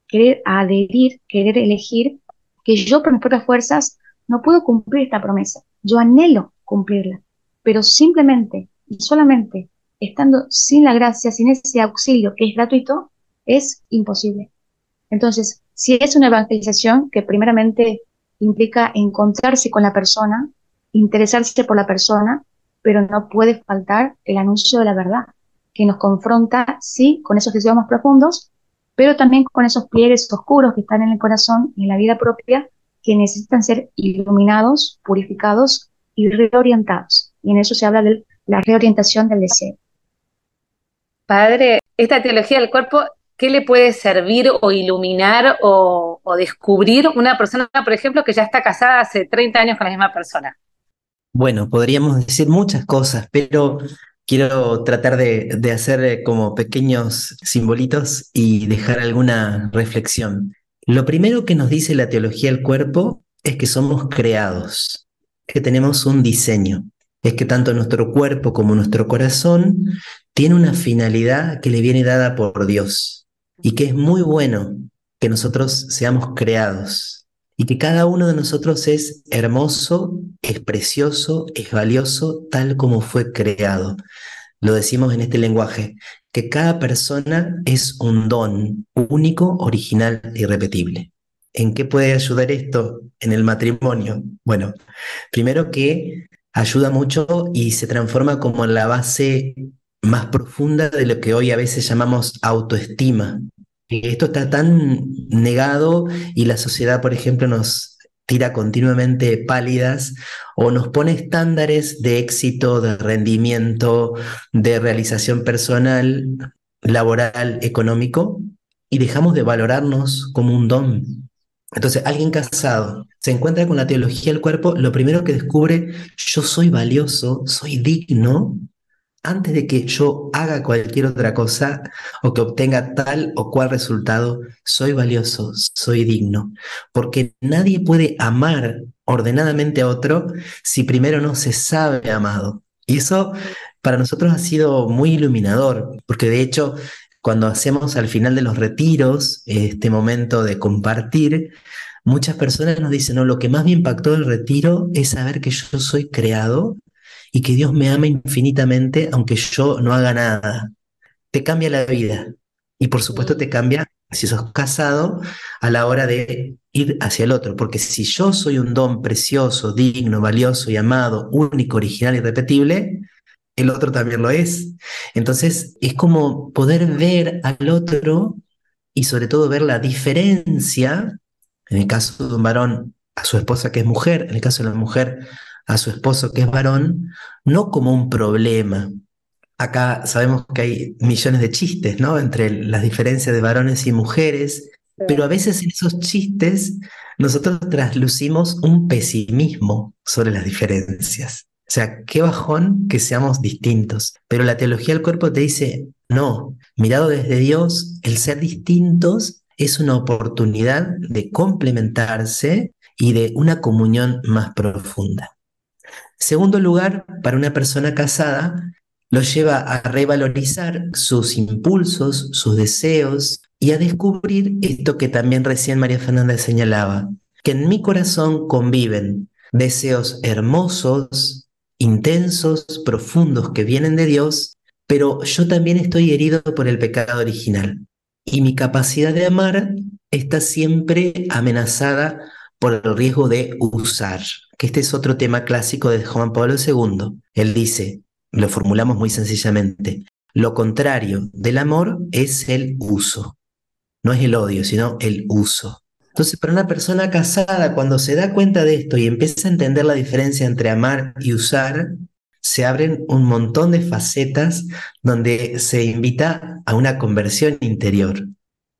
Speaker 4: querer adherir, querer elegir, que yo por mis propias fuerzas no puedo cumplir esta promesa. Yo anhelo cumplirla, pero simplemente y solamente estando sin la gracia, sin ese auxilio que es gratuito, es imposible. Entonces, si es una evangelización que primeramente implica encontrarse con la persona, interesarse por la persona, pero no puede faltar el anuncio de la verdad, que nos confronta, sí, con esos deseos más profundos, pero también con esos pliegues oscuros que están en el corazón y en la vida propia, que necesitan ser iluminados, purificados y reorientados. Y en eso se habla de la reorientación del deseo.
Speaker 5: Padre, esta teología del cuerpo ¿qué le puede servir o iluminar o, descubrir una persona, por ejemplo, que ya está casada hace 30 años con la misma persona?
Speaker 3: Bueno, podríamos decir muchas cosas, pero quiero tratar de, hacer eh, como pequeños simbolitos y dejar alguna reflexión. Lo primero que nos dice la teología del cuerpo es que somos creados, que tenemos un diseño es que tanto nuestro cuerpo como nuestro corazón tiene una finalidad que le viene dada por Dios y que es muy bueno que nosotros seamos creados y que cada uno de nosotros es hermoso, es precioso, es valioso tal como fue creado. Lo decimos en este lenguaje, que cada persona es un don único, original e irrepetible. ¿En qué puede ayudar esto en el matrimonio? Bueno, primero que ayuda mucho y se transforma como en la base más profunda de lo que hoy a veces llamamos autoestima. Esto está tan negado y la sociedad, por ejemplo, nos tira continuamente pálidas o nos pone estándares de éxito, de rendimiento, de realización personal, laboral, económico, y dejamos de valorarnos como un don. Entonces, alguien casado se encuentra con la teología del cuerpo, lo primero que descubre, yo soy valioso, soy digno, antes de que yo haga cualquier otra cosa o que obtenga tal o cual resultado, soy valioso, soy digno, porque nadie puede amar ordenadamente a otro si primero no se sabe amado. Y eso para nosotros ha sido muy iluminador, porque de hecho cuando hacemos al final de los retiros este momento de compartir, muchas personas nos dicen, no, lo que más me impactó del retiro es saber que yo soy creado y que Dios me ama infinitamente aunque yo no haga nada. Te cambia la vida. Y por supuesto te cambia, si sos casado, a la hora de ir hacia el otro. Porque si yo soy un don precioso, digno, valioso y amado, único, original y repetible, el otro también lo es. Entonces es como poder ver al otro y sobre todo ver la diferencia, en el caso de un varón a su esposa que es mujer, en el caso de la mujer a su esposo que es varón, no como un problema. Acá sabemos que hay millones de chistes, ¿no? Entre las diferencias de varones y mujeres, pero a veces en esos chistes nosotros traslucimos un pesimismo sobre las diferencias. O sea, qué bajón que seamos distintos. Pero la teología del cuerpo te dice, no, mirado desde Dios, el ser distintos es una oportunidad de complementarse y de una comunión más profunda. Segundo lugar, para una persona casada, lo lleva a revalorizar sus impulsos, sus deseos y a descubrir esto que también recién María Fernanda señalaba, que en mi corazón conviven deseos hermosos, intensos, profundos que vienen de Dios, pero yo también estoy herido por el pecado original. Y mi capacidad de amar está siempre amenazada por el riesgo de usar, que este es otro tema clásico de Juan Pablo II. Él dice, lo formulamos muy sencillamente, lo contrario del amor es el uso. No es el odio, sino el uso. Entonces, para una persona casada, cuando se da cuenta de esto y empieza a entender la diferencia entre amar y usar, se abren un montón de facetas donde se invita a una conversión interior.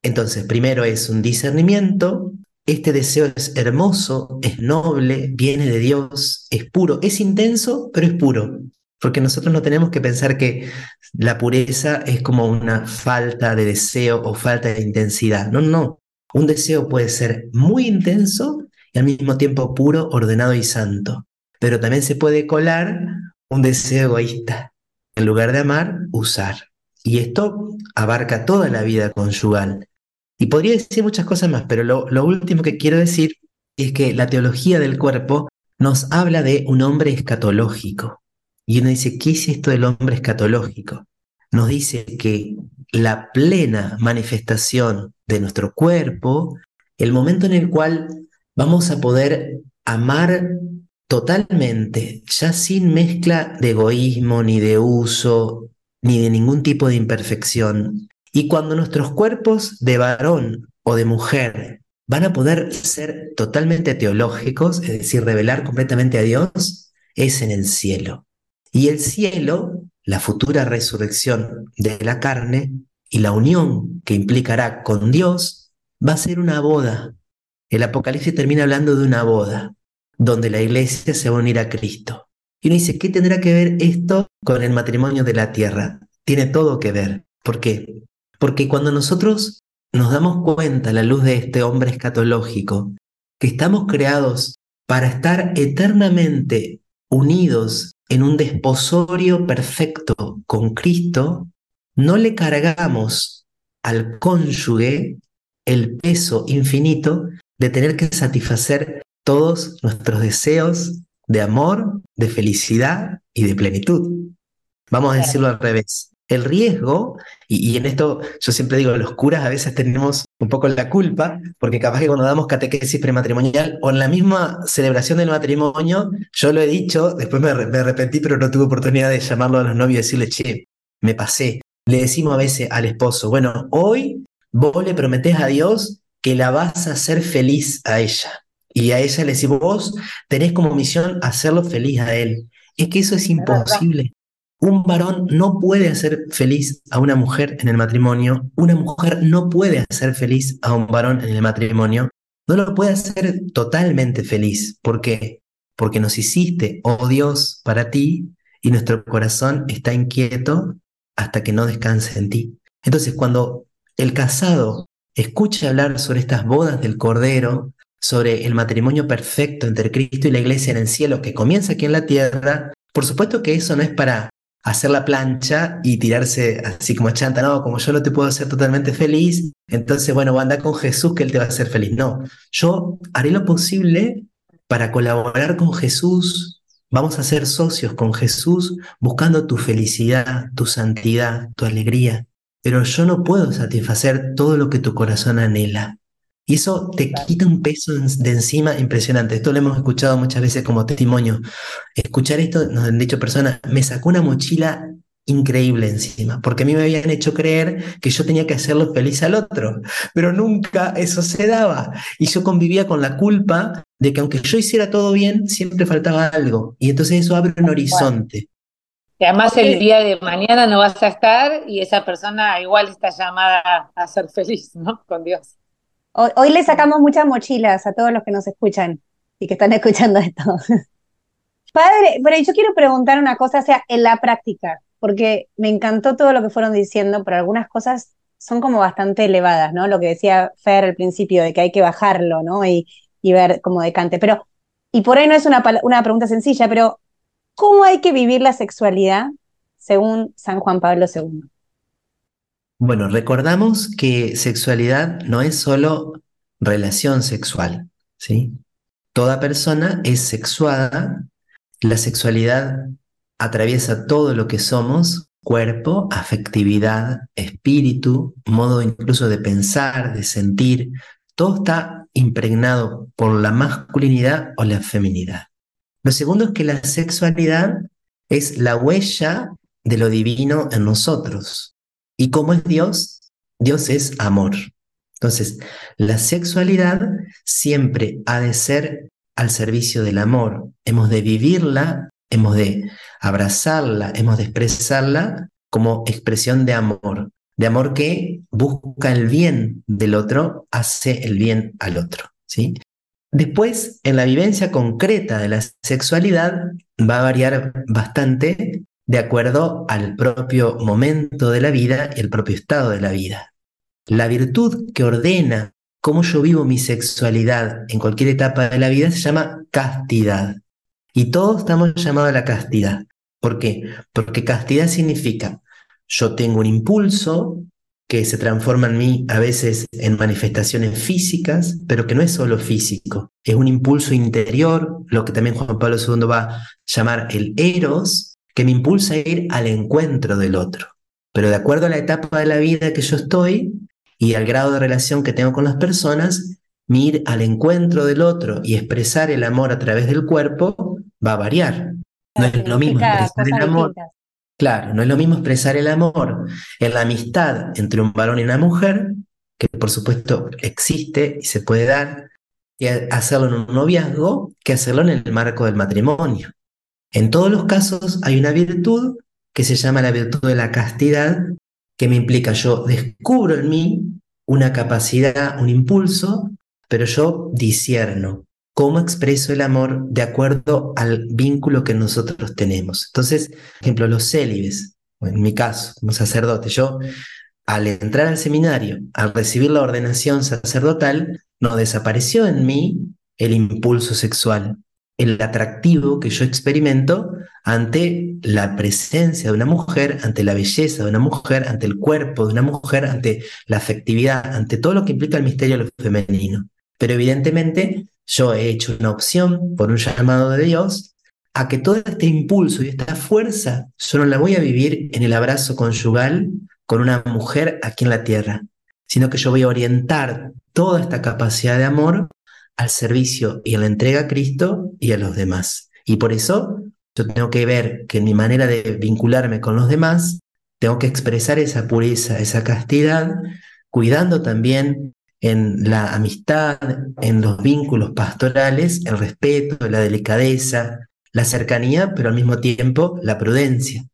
Speaker 3: Entonces, primero es un discernimiento, este deseo es hermoso, es noble, viene de Dios, es puro, es intenso, pero es puro. Porque nosotros no tenemos que pensar que la pureza es como una falta de deseo o falta de intensidad. No, no. Un deseo puede ser muy intenso y al mismo tiempo puro, ordenado y santo. Pero también se puede colar un deseo egoísta. En lugar de amar, usar. Y esto abarca toda la vida conyugal. Y podría decir muchas cosas más, pero lo, lo último que quiero decir es que la teología del cuerpo nos habla de un hombre escatológico. Y uno dice, ¿qué es esto del hombre escatológico? Nos dice que la plena manifestación de nuestro cuerpo, el momento en el cual vamos a poder amar totalmente, ya sin mezcla de egoísmo, ni de uso, ni de ningún tipo de imperfección. Y cuando nuestros cuerpos de varón o de mujer van a poder ser totalmente teológicos, es decir, revelar completamente a Dios, es en el cielo. Y el cielo la futura resurrección de la carne y la unión que implicará con Dios va a ser una boda. El Apocalipsis termina hablando de una boda, donde la iglesia se va a unir a Cristo. Y uno dice, ¿qué tendrá que ver esto con el matrimonio de la tierra? Tiene todo que ver. ¿Por qué? Porque cuando nosotros nos damos cuenta a la luz de este hombre escatológico, que estamos creados para estar eternamente unidos en un desposorio perfecto con Cristo, no le cargamos al cónyuge el peso infinito de tener que satisfacer todos nuestros deseos de amor, de felicidad y de plenitud. Vamos a decirlo al revés el riesgo, y, en esto yo siempre digo, los curas a veces tenemos un poco la culpa, porque capaz que cuando damos catequesis prematrimonial o en la misma celebración del matrimonio, yo lo he dicho, después me, me arrepentí, pero no tuve oportunidad de llamarlo a los novios y decirle, che, me pasé. Le decimos a veces al esposo, bueno, hoy vos le prometés a Dios que la vas a hacer feliz a ella. Y a ella le decimos, vos tenés como misión hacerlo feliz a él. Es que eso es imposible. Un varón no puede hacer feliz a una mujer en el matrimonio, una mujer no puede hacer feliz a un varón en el matrimonio, no lo puede hacer totalmente feliz. ¿Por qué? Porque nos hiciste, oh Dios, para ti y nuestro corazón está inquieto hasta que no descanse en ti. Entonces, cuando el casado escucha hablar sobre estas bodas del Cordero, sobre el matrimonio perfecto entre Cristo y la iglesia en el cielo que comienza aquí en la tierra, por supuesto que eso no es para hacer la plancha y tirarse así como chanta, no, como yo no te puedo hacer totalmente feliz, entonces bueno, anda con Jesús que Él te va a hacer feliz. No, yo haré lo posible para colaborar con Jesús, vamos a ser socios con Jesús buscando tu felicidad, tu santidad, tu alegría, pero yo no puedo satisfacer todo lo que tu corazón anhela. Y eso te quita un peso de encima impresionante. Esto lo hemos escuchado muchas veces como testimonio. Escuchar esto, nos han dicho personas, me sacó una mochila increíble encima, porque a mí me habían hecho creer que yo tenía que hacerlo feliz al otro, pero nunca eso se daba. Y yo convivía con la culpa de que aunque yo hiciera todo bien, siempre faltaba algo. Y entonces eso abre un horizonte.
Speaker 5: Y además el día de mañana no vas a estar y esa persona igual está llamada a ser feliz, ¿no? Con Dios.
Speaker 2: Hoy, le sacamos muchas mochilas a todos los que nos escuchan y que están [laughs] escuchando esto. Padre, pero yo quiero preguntar una cosa, o sea, en la práctica, porque me encantó todo lo que fueron diciendo, pero algunas cosas son como bastante elevadas, ¿no? Lo que decía Fer al principio, de que hay que bajarlo, ¿no? Y, y ver como decante. Pero, y por ahí no es una, una pregunta sencilla, pero ¿cómo hay que vivir la sexualidad según San Juan Pablo II?
Speaker 3: Bueno, recordamos que sexualidad no es solo relación sexual, ¿sí? Toda persona es sexuada, la sexualidad atraviesa todo lo que somos, cuerpo, afectividad, espíritu, modo incluso de pensar, de sentir, todo está impregnado por la masculinidad o la feminidad. Lo segundo es que la sexualidad es la huella de lo divino en nosotros. ¿Y cómo es Dios? Dios es amor. Entonces, la sexualidad siempre ha de ser al servicio del amor. Hemos de vivirla, hemos de abrazarla, hemos de expresarla como expresión de amor, de amor que busca el bien del otro, hace el bien al otro, ¿sí? Después, en la vivencia concreta de la sexualidad, va a variar bastante de acuerdo al propio momento de la vida y el propio estado de la vida. La virtud que ordena cómo yo vivo mi sexualidad en cualquier etapa de la vida se llama castidad. Y todos estamos llamados a la castidad. ¿Por qué? Porque castidad significa yo tengo un impulso que se transforma en mí a veces en manifestaciones físicas, pero que no es solo físico, es un impulso interior, lo que también Juan Pablo II va a llamar el eros, que me impulsa a ir al encuentro del otro. Pero de acuerdo a la etapa de la vida que yo estoy y al grado de relación que tengo con las personas, mi ir al encuentro del otro y expresar el amor a través del cuerpo va a variar. No es lo mismo expresar el amor. Claro, no es lo mismo expresar el amor en la amistad entre un varón y una mujer, que por supuesto existe y se puede dar, y hacerlo en un noviazgo, que hacerlo en el marco del matrimonio. En todos los casos hay una virtud que se llama la virtud de la castidad, que me implica yo descubro en mí una capacidad, un impulso, pero yo disierno cómo expreso el amor de acuerdo al vínculo que nosotros tenemos. Entonces, por ejemplo, los célibes, en mi caso, como sacerdote, yo al entrar al seminario, al recibir la ordenación sacerdotal, no desapareció en mí el impulso sexual, el atractivo que yo experimento ante la presencia de una mujer, ante la belleza de una mujer, ante el cuerpo de una mujer, ante la afectividad, ante todo lo que implica el misterio de lo femenino. Pero evidentemente yo he hecho una opción por un llamado de Dios a que todo este impulso y esta fuerza yo no la voy a vivir en el abrazo conyugal con una mujer aquí en la tierra, sino que yo voy a orientar toda esta capacidad de amor al servicio y a la entrega a Cristo y a los demás. Y por eso yo tengo que ver que en mi manera de vincularme con los demás, tengo que expresar esa pureza, esa castidad, cuidando también en la amistad, en los vínculos pastorales, el respeto, la delicadeza, la cercanía, pero al mismo tiempo la prudencia.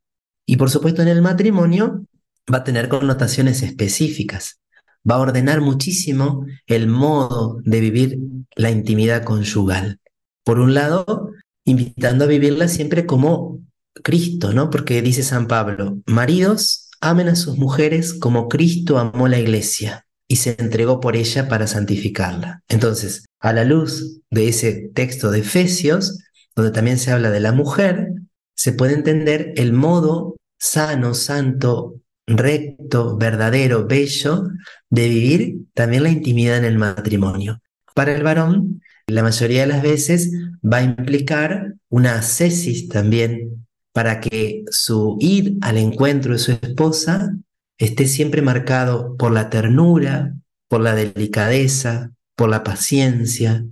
Speaker 3: Y por supuesto en el matrimonio va a tener connotaciones específicas va a ordenar muchísimo el modo de vivir la intimidad conyugal. Por un lado, invitando a vivirla siempre como Cristo, ¿no? Porque dice San Pablo, maridos, amen a sus mujeres como Cristo amó la iglesia y se entregó por ella para santificarla. Entonces, a la luz de ese texto de Efesios, donde también se habla de la mujer, se puede entender el modo sano, santo, recto, verdadero, bello de vivir también la intimidad en el matrimonio. Para el varón, la mayoría de las veces va a implicar una ascesis también para que su ir al encuentro de su esposa esté siempre marcado por la ternura, por la delicadeza, por la paciencia,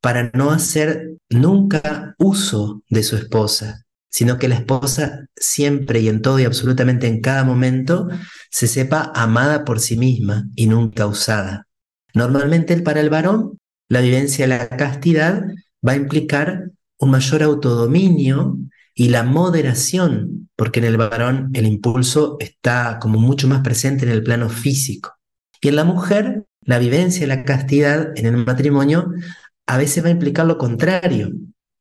Speaker 3: para no hacer nunca uso de su esposa, sino que la esposa siempre y en todo y absolutamente en cada momento se sepa amada por sí misma y nunca usada. Normalmente para el varón, la vivencia de la castidad va a implicar un mayor autodominio y la moderación, porque en el varón el impulso está como mucho más presente en el plano físico. Y en la mujer, la vivencia de la castidad en el matrimonio a veces va a implicar lo contrario,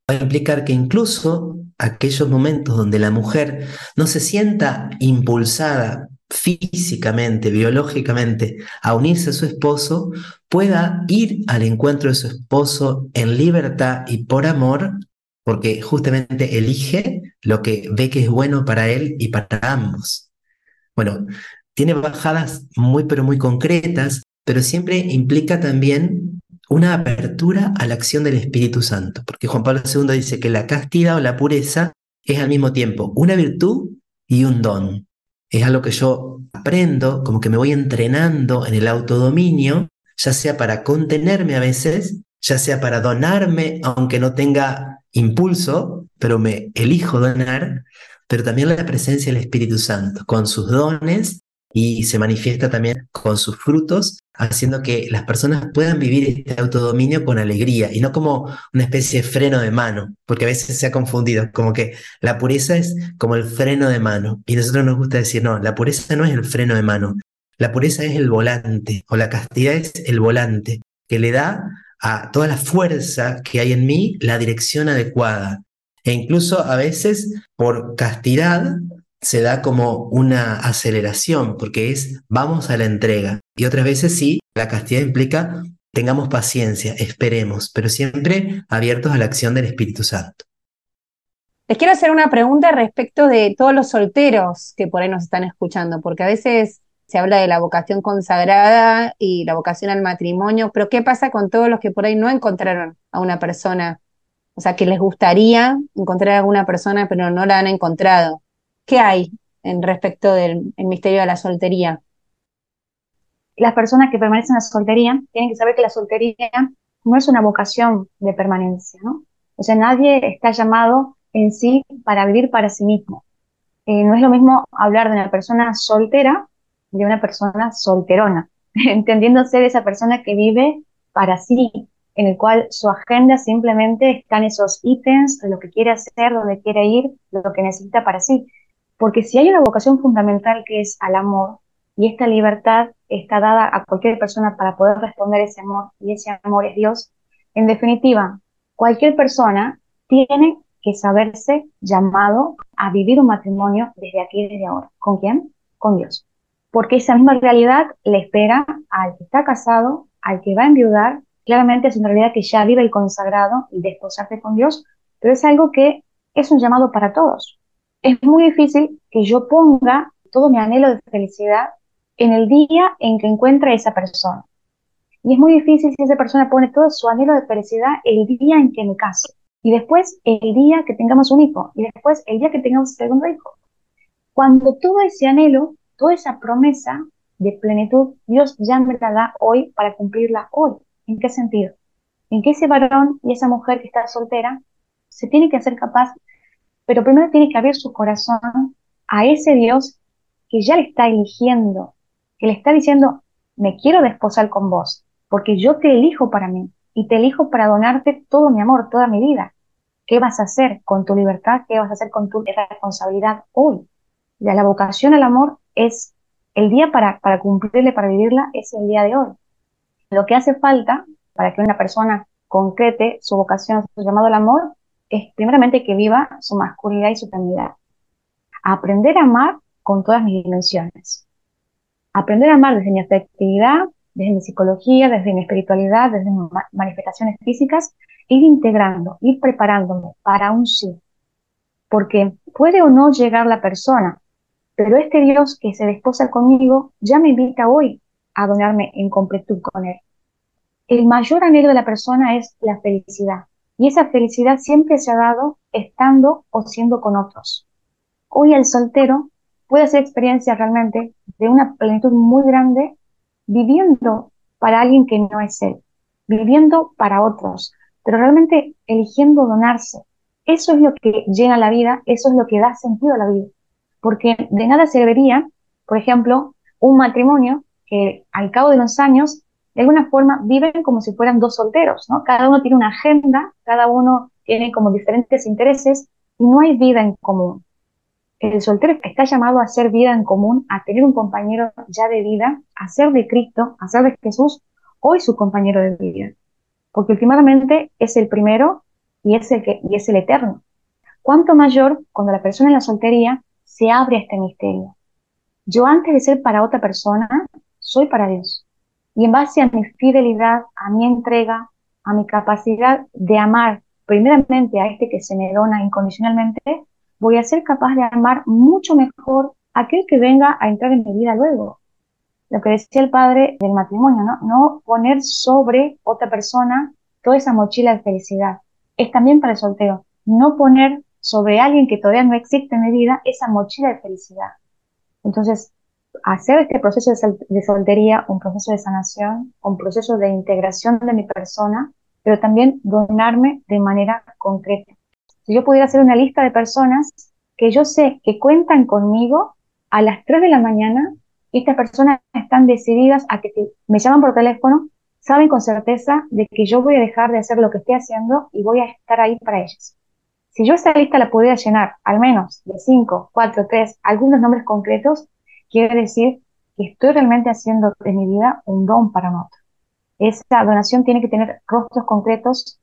Speaker 3: va a implicar que incluso aquellos momentos donde la mujer no se sienta impulsada físicamente, biológicamente, a unirse a su esposo, pueda ir al encuentro de su esposo en libertad y por amor, porque justamente elige lo que ve que es bueno para él y para ambos. Bueno, tiene bajadas muy pero muy concretas, pero siempre implica también una apertura a la acción del Espíritu Santo, porque Juan Pablo II dice que la castidad o la pureza es al mismo tiempo una virtud y un don. Es algo que yo aprendo, como que me voy entrenando en el autodominio, ya sea para contenerme a veces, ya sea para donarme, aunque no tenga impulso, pero me elijo donar, pero también la presencia del Espíritu Santo, con sus dones y se manifiesta también con sus frutos, haciendo que las personas puedan vivir este autodominio con alegría y no como una especie de freno de mano, porque a veces se ha confundido, como que la pureza es como el freno de mano y nosotros nos gusta decir, no, la pureza no es el freno de mano, la pureza es el volante o la castidad es el volante que le da a toda la fuerza que hay en mí la dirección adecuada. E incluso a veces por castidad se da como una aceleración, porque es vamos a la entrega. Y otras veces sí, la castidad implica tengamos paciencia, esperemos, pero siempre abiertos a la acción del Espíritu Santo.
Speaker 2: Les quiero hacer una pregunta respecto de todos los solteros que por ahí nos están escuchando, porque a veces se habla de la vocación consagrada y la vocación al matrimonio, pero ¿qué pasa con todos los que por ahí no encontraron a una persona? O sea, que les gustaría encontrar a alguna persona, pero no la han encontrado. ¿Qué hay en respecto del misterio de la soltería?
Speaker 4: Las personas que permanecen en la soltería tienen que saber que la soltería no es una vocación de permanencia, ¿no? O sea, nadie está llamado en sí para vivir para sí mismo. Eh, no es lo mismo hablar de una persona soltera de una persona solterona, [laughs] entendiéndose de esa persona que vive para sí, en el cual su agenda simplemente están esos ítems lo que quiere hacer, donde quiere ir, lo que necesita para sí. Porque si hay una vocación fundamental que es al amor, y esta libertad está dada a cualquier persona para poder responder ese amor, y ese amor es Dios, en definitiva, cualquier persona tiene que saberse llamado a vivir un matrimonio desde aquí, desde ahora. ¿Con quién? Con Dios. Porque esa misma realidad le espera al que está casado, al que va a enviudar. Claramente es una realidad que ya vive el consagrado y desposarse con Dios, pero es algo que es un llamado para todos es muy difícil que yo ponga todo mi anhelo de felicidad en el día en que encuentre esa persona. Y es muy difícil si esa persona pone todo su anhelo de felicidad el día en que me case. Y después el día que tengamos un hijo. Y después el día que tengamos el segundo hijo. Cuando todo ese anhelo, toda esa promesa de plenitud, Dios ya me la da hoy para cumplirla hoy. ¿En qué sentido? En que ese varón y esa mujer que está soltera se tiene que hacer capaz pero primero tiene que abrir su corazón a ese Dios que ya le está eligiendo, que le está diciendo, me quiero desposar con vos, porque yo te elijo para mí y te elijo para donarte todo mi amor, toda mi vida. ¿Qué vas a hacer con tu libertad? ¿Qué vas a hacer con tu responsabilidad hoy? Ya la vocación al amor es el día para, para cumplirle, para vivirla, es el día de hoy. Lo que hace falta para que una persona concrete su vocación, su llamado al amor, es primeramente que viva su masculinidad y su feminidad. Aprender a amar con todas mis dimensiones. Aprender a amar desde mi afectividad, desde mi psicología, desde mi espiritualidad, desde mis manifestaciones físicas, ir integrando, ir preparándome para un sí. Porque puede o no llegar la persona, pero este Dios que se desposa conmigo ya me invita hoy a donarme en completud con Él. El mayor anhelo de la persona es la felicidad, y esa felicidad siempre se ha dado estando o siendo con otros. Hoy el soltero puede hacer experiencia realmente de una plenitud muy grande viviendo para alguien que no es él, viviendo para otros, pero realmente eligiendo donarse. Eso es lo que llena la vida, eso es lo que da sentido a la vida. Porque de nada serviría, por ejemplo, un matrimonio que al cabo de los años de alguna forma viven como si fueran dos solteros, ¿no? Cada uno tiene una agenda, cada uno tiene como diferentes intereses y no hay vida en común. El soltero está llamado a hacer vida en común, a tener un compañero ya de vida, a ser de Cristo, a ser de Jesús, hoy su compañero de vida. Porque últimamente es el primero y es el, que, y es el eterno. Cuánto mayor cuando la persona en la soltería se abre a este misterio. Yo antes de ser para otra persona, soy para Dios. Y en base a mi fidelidad, a mi entrega, a mi capacidad de amar primeramente a este que se me dona incondicionalmente, voy a ser capaz de amar mucho mejor a aquel que venga a entrar en mi vida luego. Lo que decía el padre del matrimonio, ¿no? No poner sobre otra persona toda esa mochila de felicidad. Es también para el soltero. No poner sobre alguien que todavía no existe en mi vida esa mochila de felicidad. Entonces, hacer este proceso de soltería un proceso de sanación, un proceso de integración de mi persona, pero también donarme de manera concreta. Si yo pudiera hacer una lista de personas que yo sé que cuentan conmigo a las 3 de la mañana, estas personas están decididas a que me llaman por teléfono, saben con certeza de que yo voy a dejar de hacer lo que estoy haciendo y voy a estar ahí para ellas. Si yo esa lista la pudiera llenar, al menos de 5, 4, 3, algunos nombres concretos, quiere decir que estoy realmente haciendo de mi vida un don para otro. Esa donación tiene que tener rostros concretos,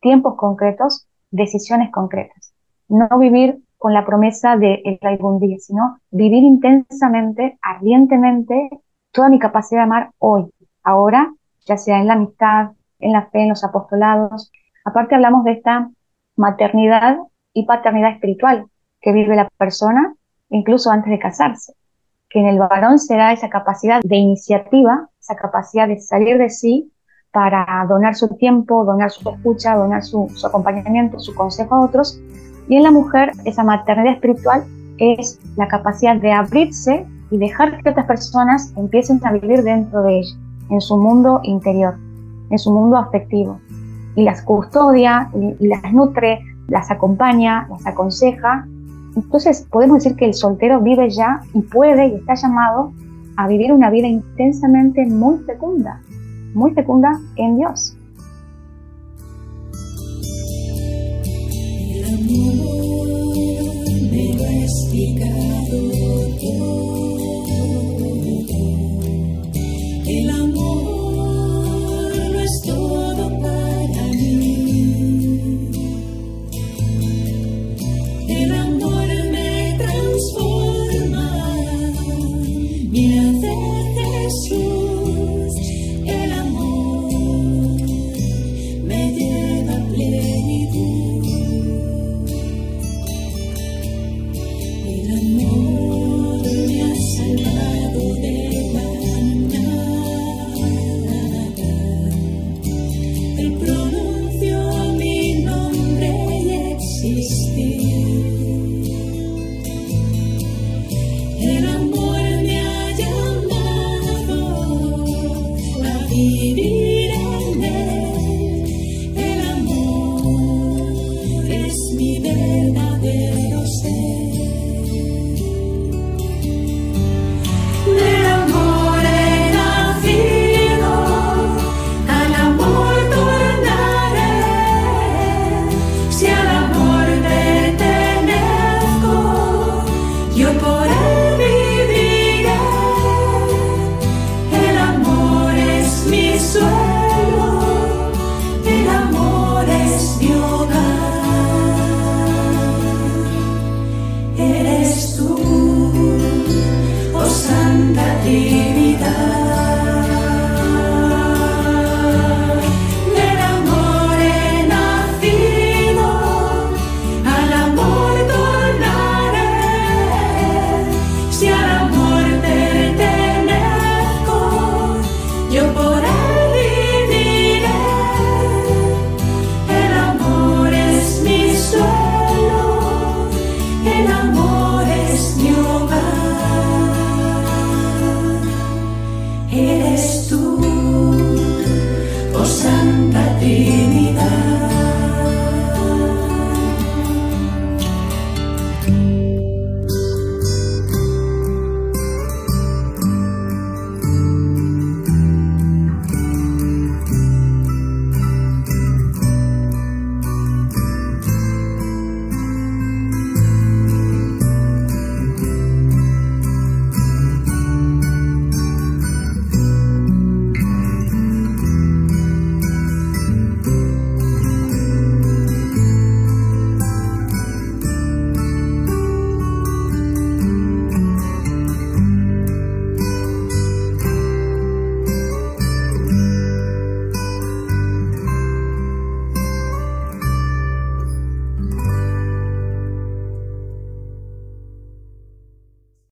Speaker 4: tiempos concretos, decisiones concretas. No vivir con la promesa de el algún día, sino vivir intensamente, ardientemente, toda mi capacidad de amar hoy, ahora, ya sea en la amistad, en la fe, en los apostolados. Aparte hablamos de esta maternidad y paternidad espiritual que vive la persona incluso antes de casarse que en el varón se da esa capacidad de iniciativa, esa capacidad de salir de sí para donar su tiempo, donar su escucha, donar su, acompañamiento, su consejo a otros. Y en la mujer, esa maternidad espiritual es la capacidad de abrirse y dejar que otras personas empiecen a vivir dentro de ella, en su mundo interior, en su mundo afectivo. Y las custodia, y las nutre, las acompaña, las aconseja entonces podemos decir que el soltero vive ya y puede y está llamado a vivir una vida intensamente muy fecunda, muy fecunda en Dios.